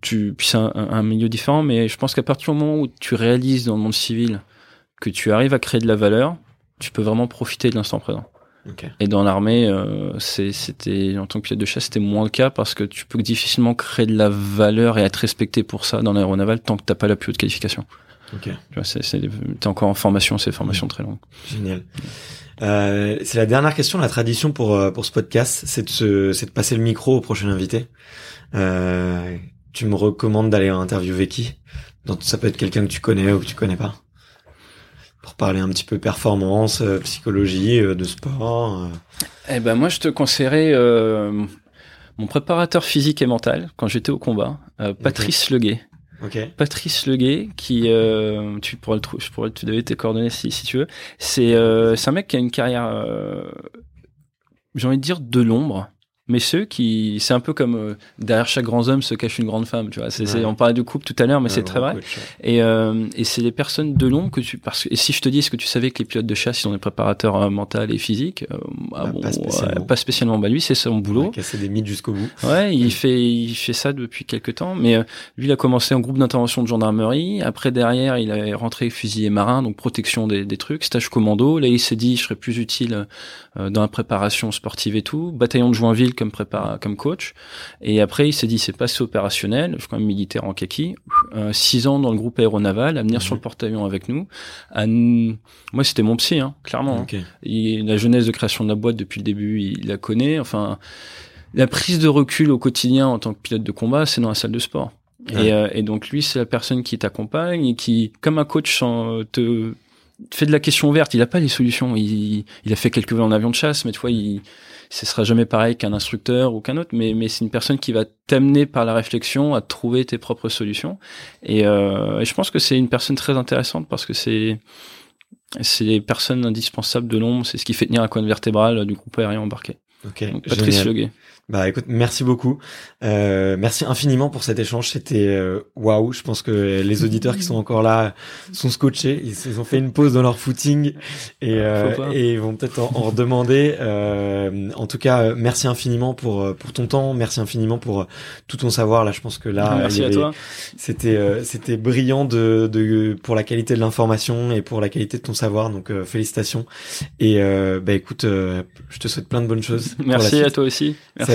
tu, puis c'est un, milieu différent, mais je pense qu'à partir du moment où tu réalises dans le monde civil que tu arrives à créer de la valeur, tu peux vraiment profiter de l'instant présent. Et dans l'armée, euh, c'était en tant que pilote de chasse, c'était moins le cas parce que tu peux difficilement créer de la valeur et être respecté pour ça dans l'aéronaval tant que t'as pas la plus haute qualification. Tu vois, t'es encore en formation, c'est formation très longue. Génial. Euh, c'est la dernière question, la tradition pour euh, pour ce podcast, c'est de, de passer le micro au prochain invité. Euh, tu me recommandes d'aller interviewer qui? Donc, Ça peut être quelqu'un que tu connais ou que tu connais pas. Pour parler un petit peu performance, euh, psychologie, euh, de sport. Euh. Eh ben moi, je te conseillerais mon préparateur physique et mental quand j'étais au combat, Patrice Leguet. Patrice Leguet, qui tu pourrais le trouver, je pourrais te donner tes coordonnées si, si tu veux. C'est c'est un mec qui a une carrière, j'ai envie de dire de l'ombre mais ceux qui c'est un peu comme euh, derrière chaque grand homme se cache une grande femme tu vois. C'est on parlait de couple tout à l'heure mais c'est très vrai. et euh, et c'est les personnes de l'ombre que tu parce que et si je te dis est-ce que tu savais que les pilotes de chasse ils ont des préparateurs euh, mentaux et physiques euh, ah bah, bon, pas, spécialement. pas, spécialement. bah lui c'est son boulot. Casser des mythes jusqu'au bout. Ouais il fait il fait ça depuis quelques temps mais lui il a commencé en groupe d'intervention de gendarmerie. Après derrière il est rentré fusilier marin donc protection des, des trucs stage commando. Là il s'est dit je serais plus utile dans la préparation sportive et tout. Bataillon de Joinville comme prépare, comme coach. Et après, il s'est dit, c'est passé opérationnel. Je suis quand même militaire en kaki. Euh, six ans dans le groupe aéronaval, à venir sur le mhm. porte-avions avec nous. Moi, c'était mon psy, hein, clairement. Hein. la jeunesse de création de la boîte depuis le début, il la connaît. Enfin, la prise de recul au quotidien en tant que pilote de combat, c'est dans la salle de sport. Et, euh, et, donc lui, c'est la personne qui t'accompagne et qui, comme un coach, te fait de la question ouverte. Il a pas les solutions. Il, il a fait quelques vols en avion de chasse, mais tu vois, il, ce sera jamais pareil qu'un instructeur ou qu'un autre, mais, mais c'est une personne qui va t'amener par la réflexion à trouver tes propres solutions. Et, euh, et je pense que c'est une personne très intéressante parce que c'est c'est les personnes indispensables de l'ombre, c'est ce qui fait tenir un coin vertébral du groupe aérien embarqué. Ok. Patrice Leguet. Bah écoute, merci beaucoup. Euh, merci infiniment pour cet échange. C'était euh, waouh. Je pense que les auditeurs qui sont encore là sont scotchés. Ils, ont fait une pause dans leur footing et, euh, et vont peut-être en, redemander. Euh, en tout cas, merci infiniment pour pour ton temps. Merci infiniment pour tout ton savoir. Là, je pense que là, merci à toi. C'était c'était brillant de, de pour la qualité de l'information et pour la qualité de ton savoir. Donc félicitations. Et bah écoute, je te souhaite plein de bonnes choses. Merci à toi aussi. Merci.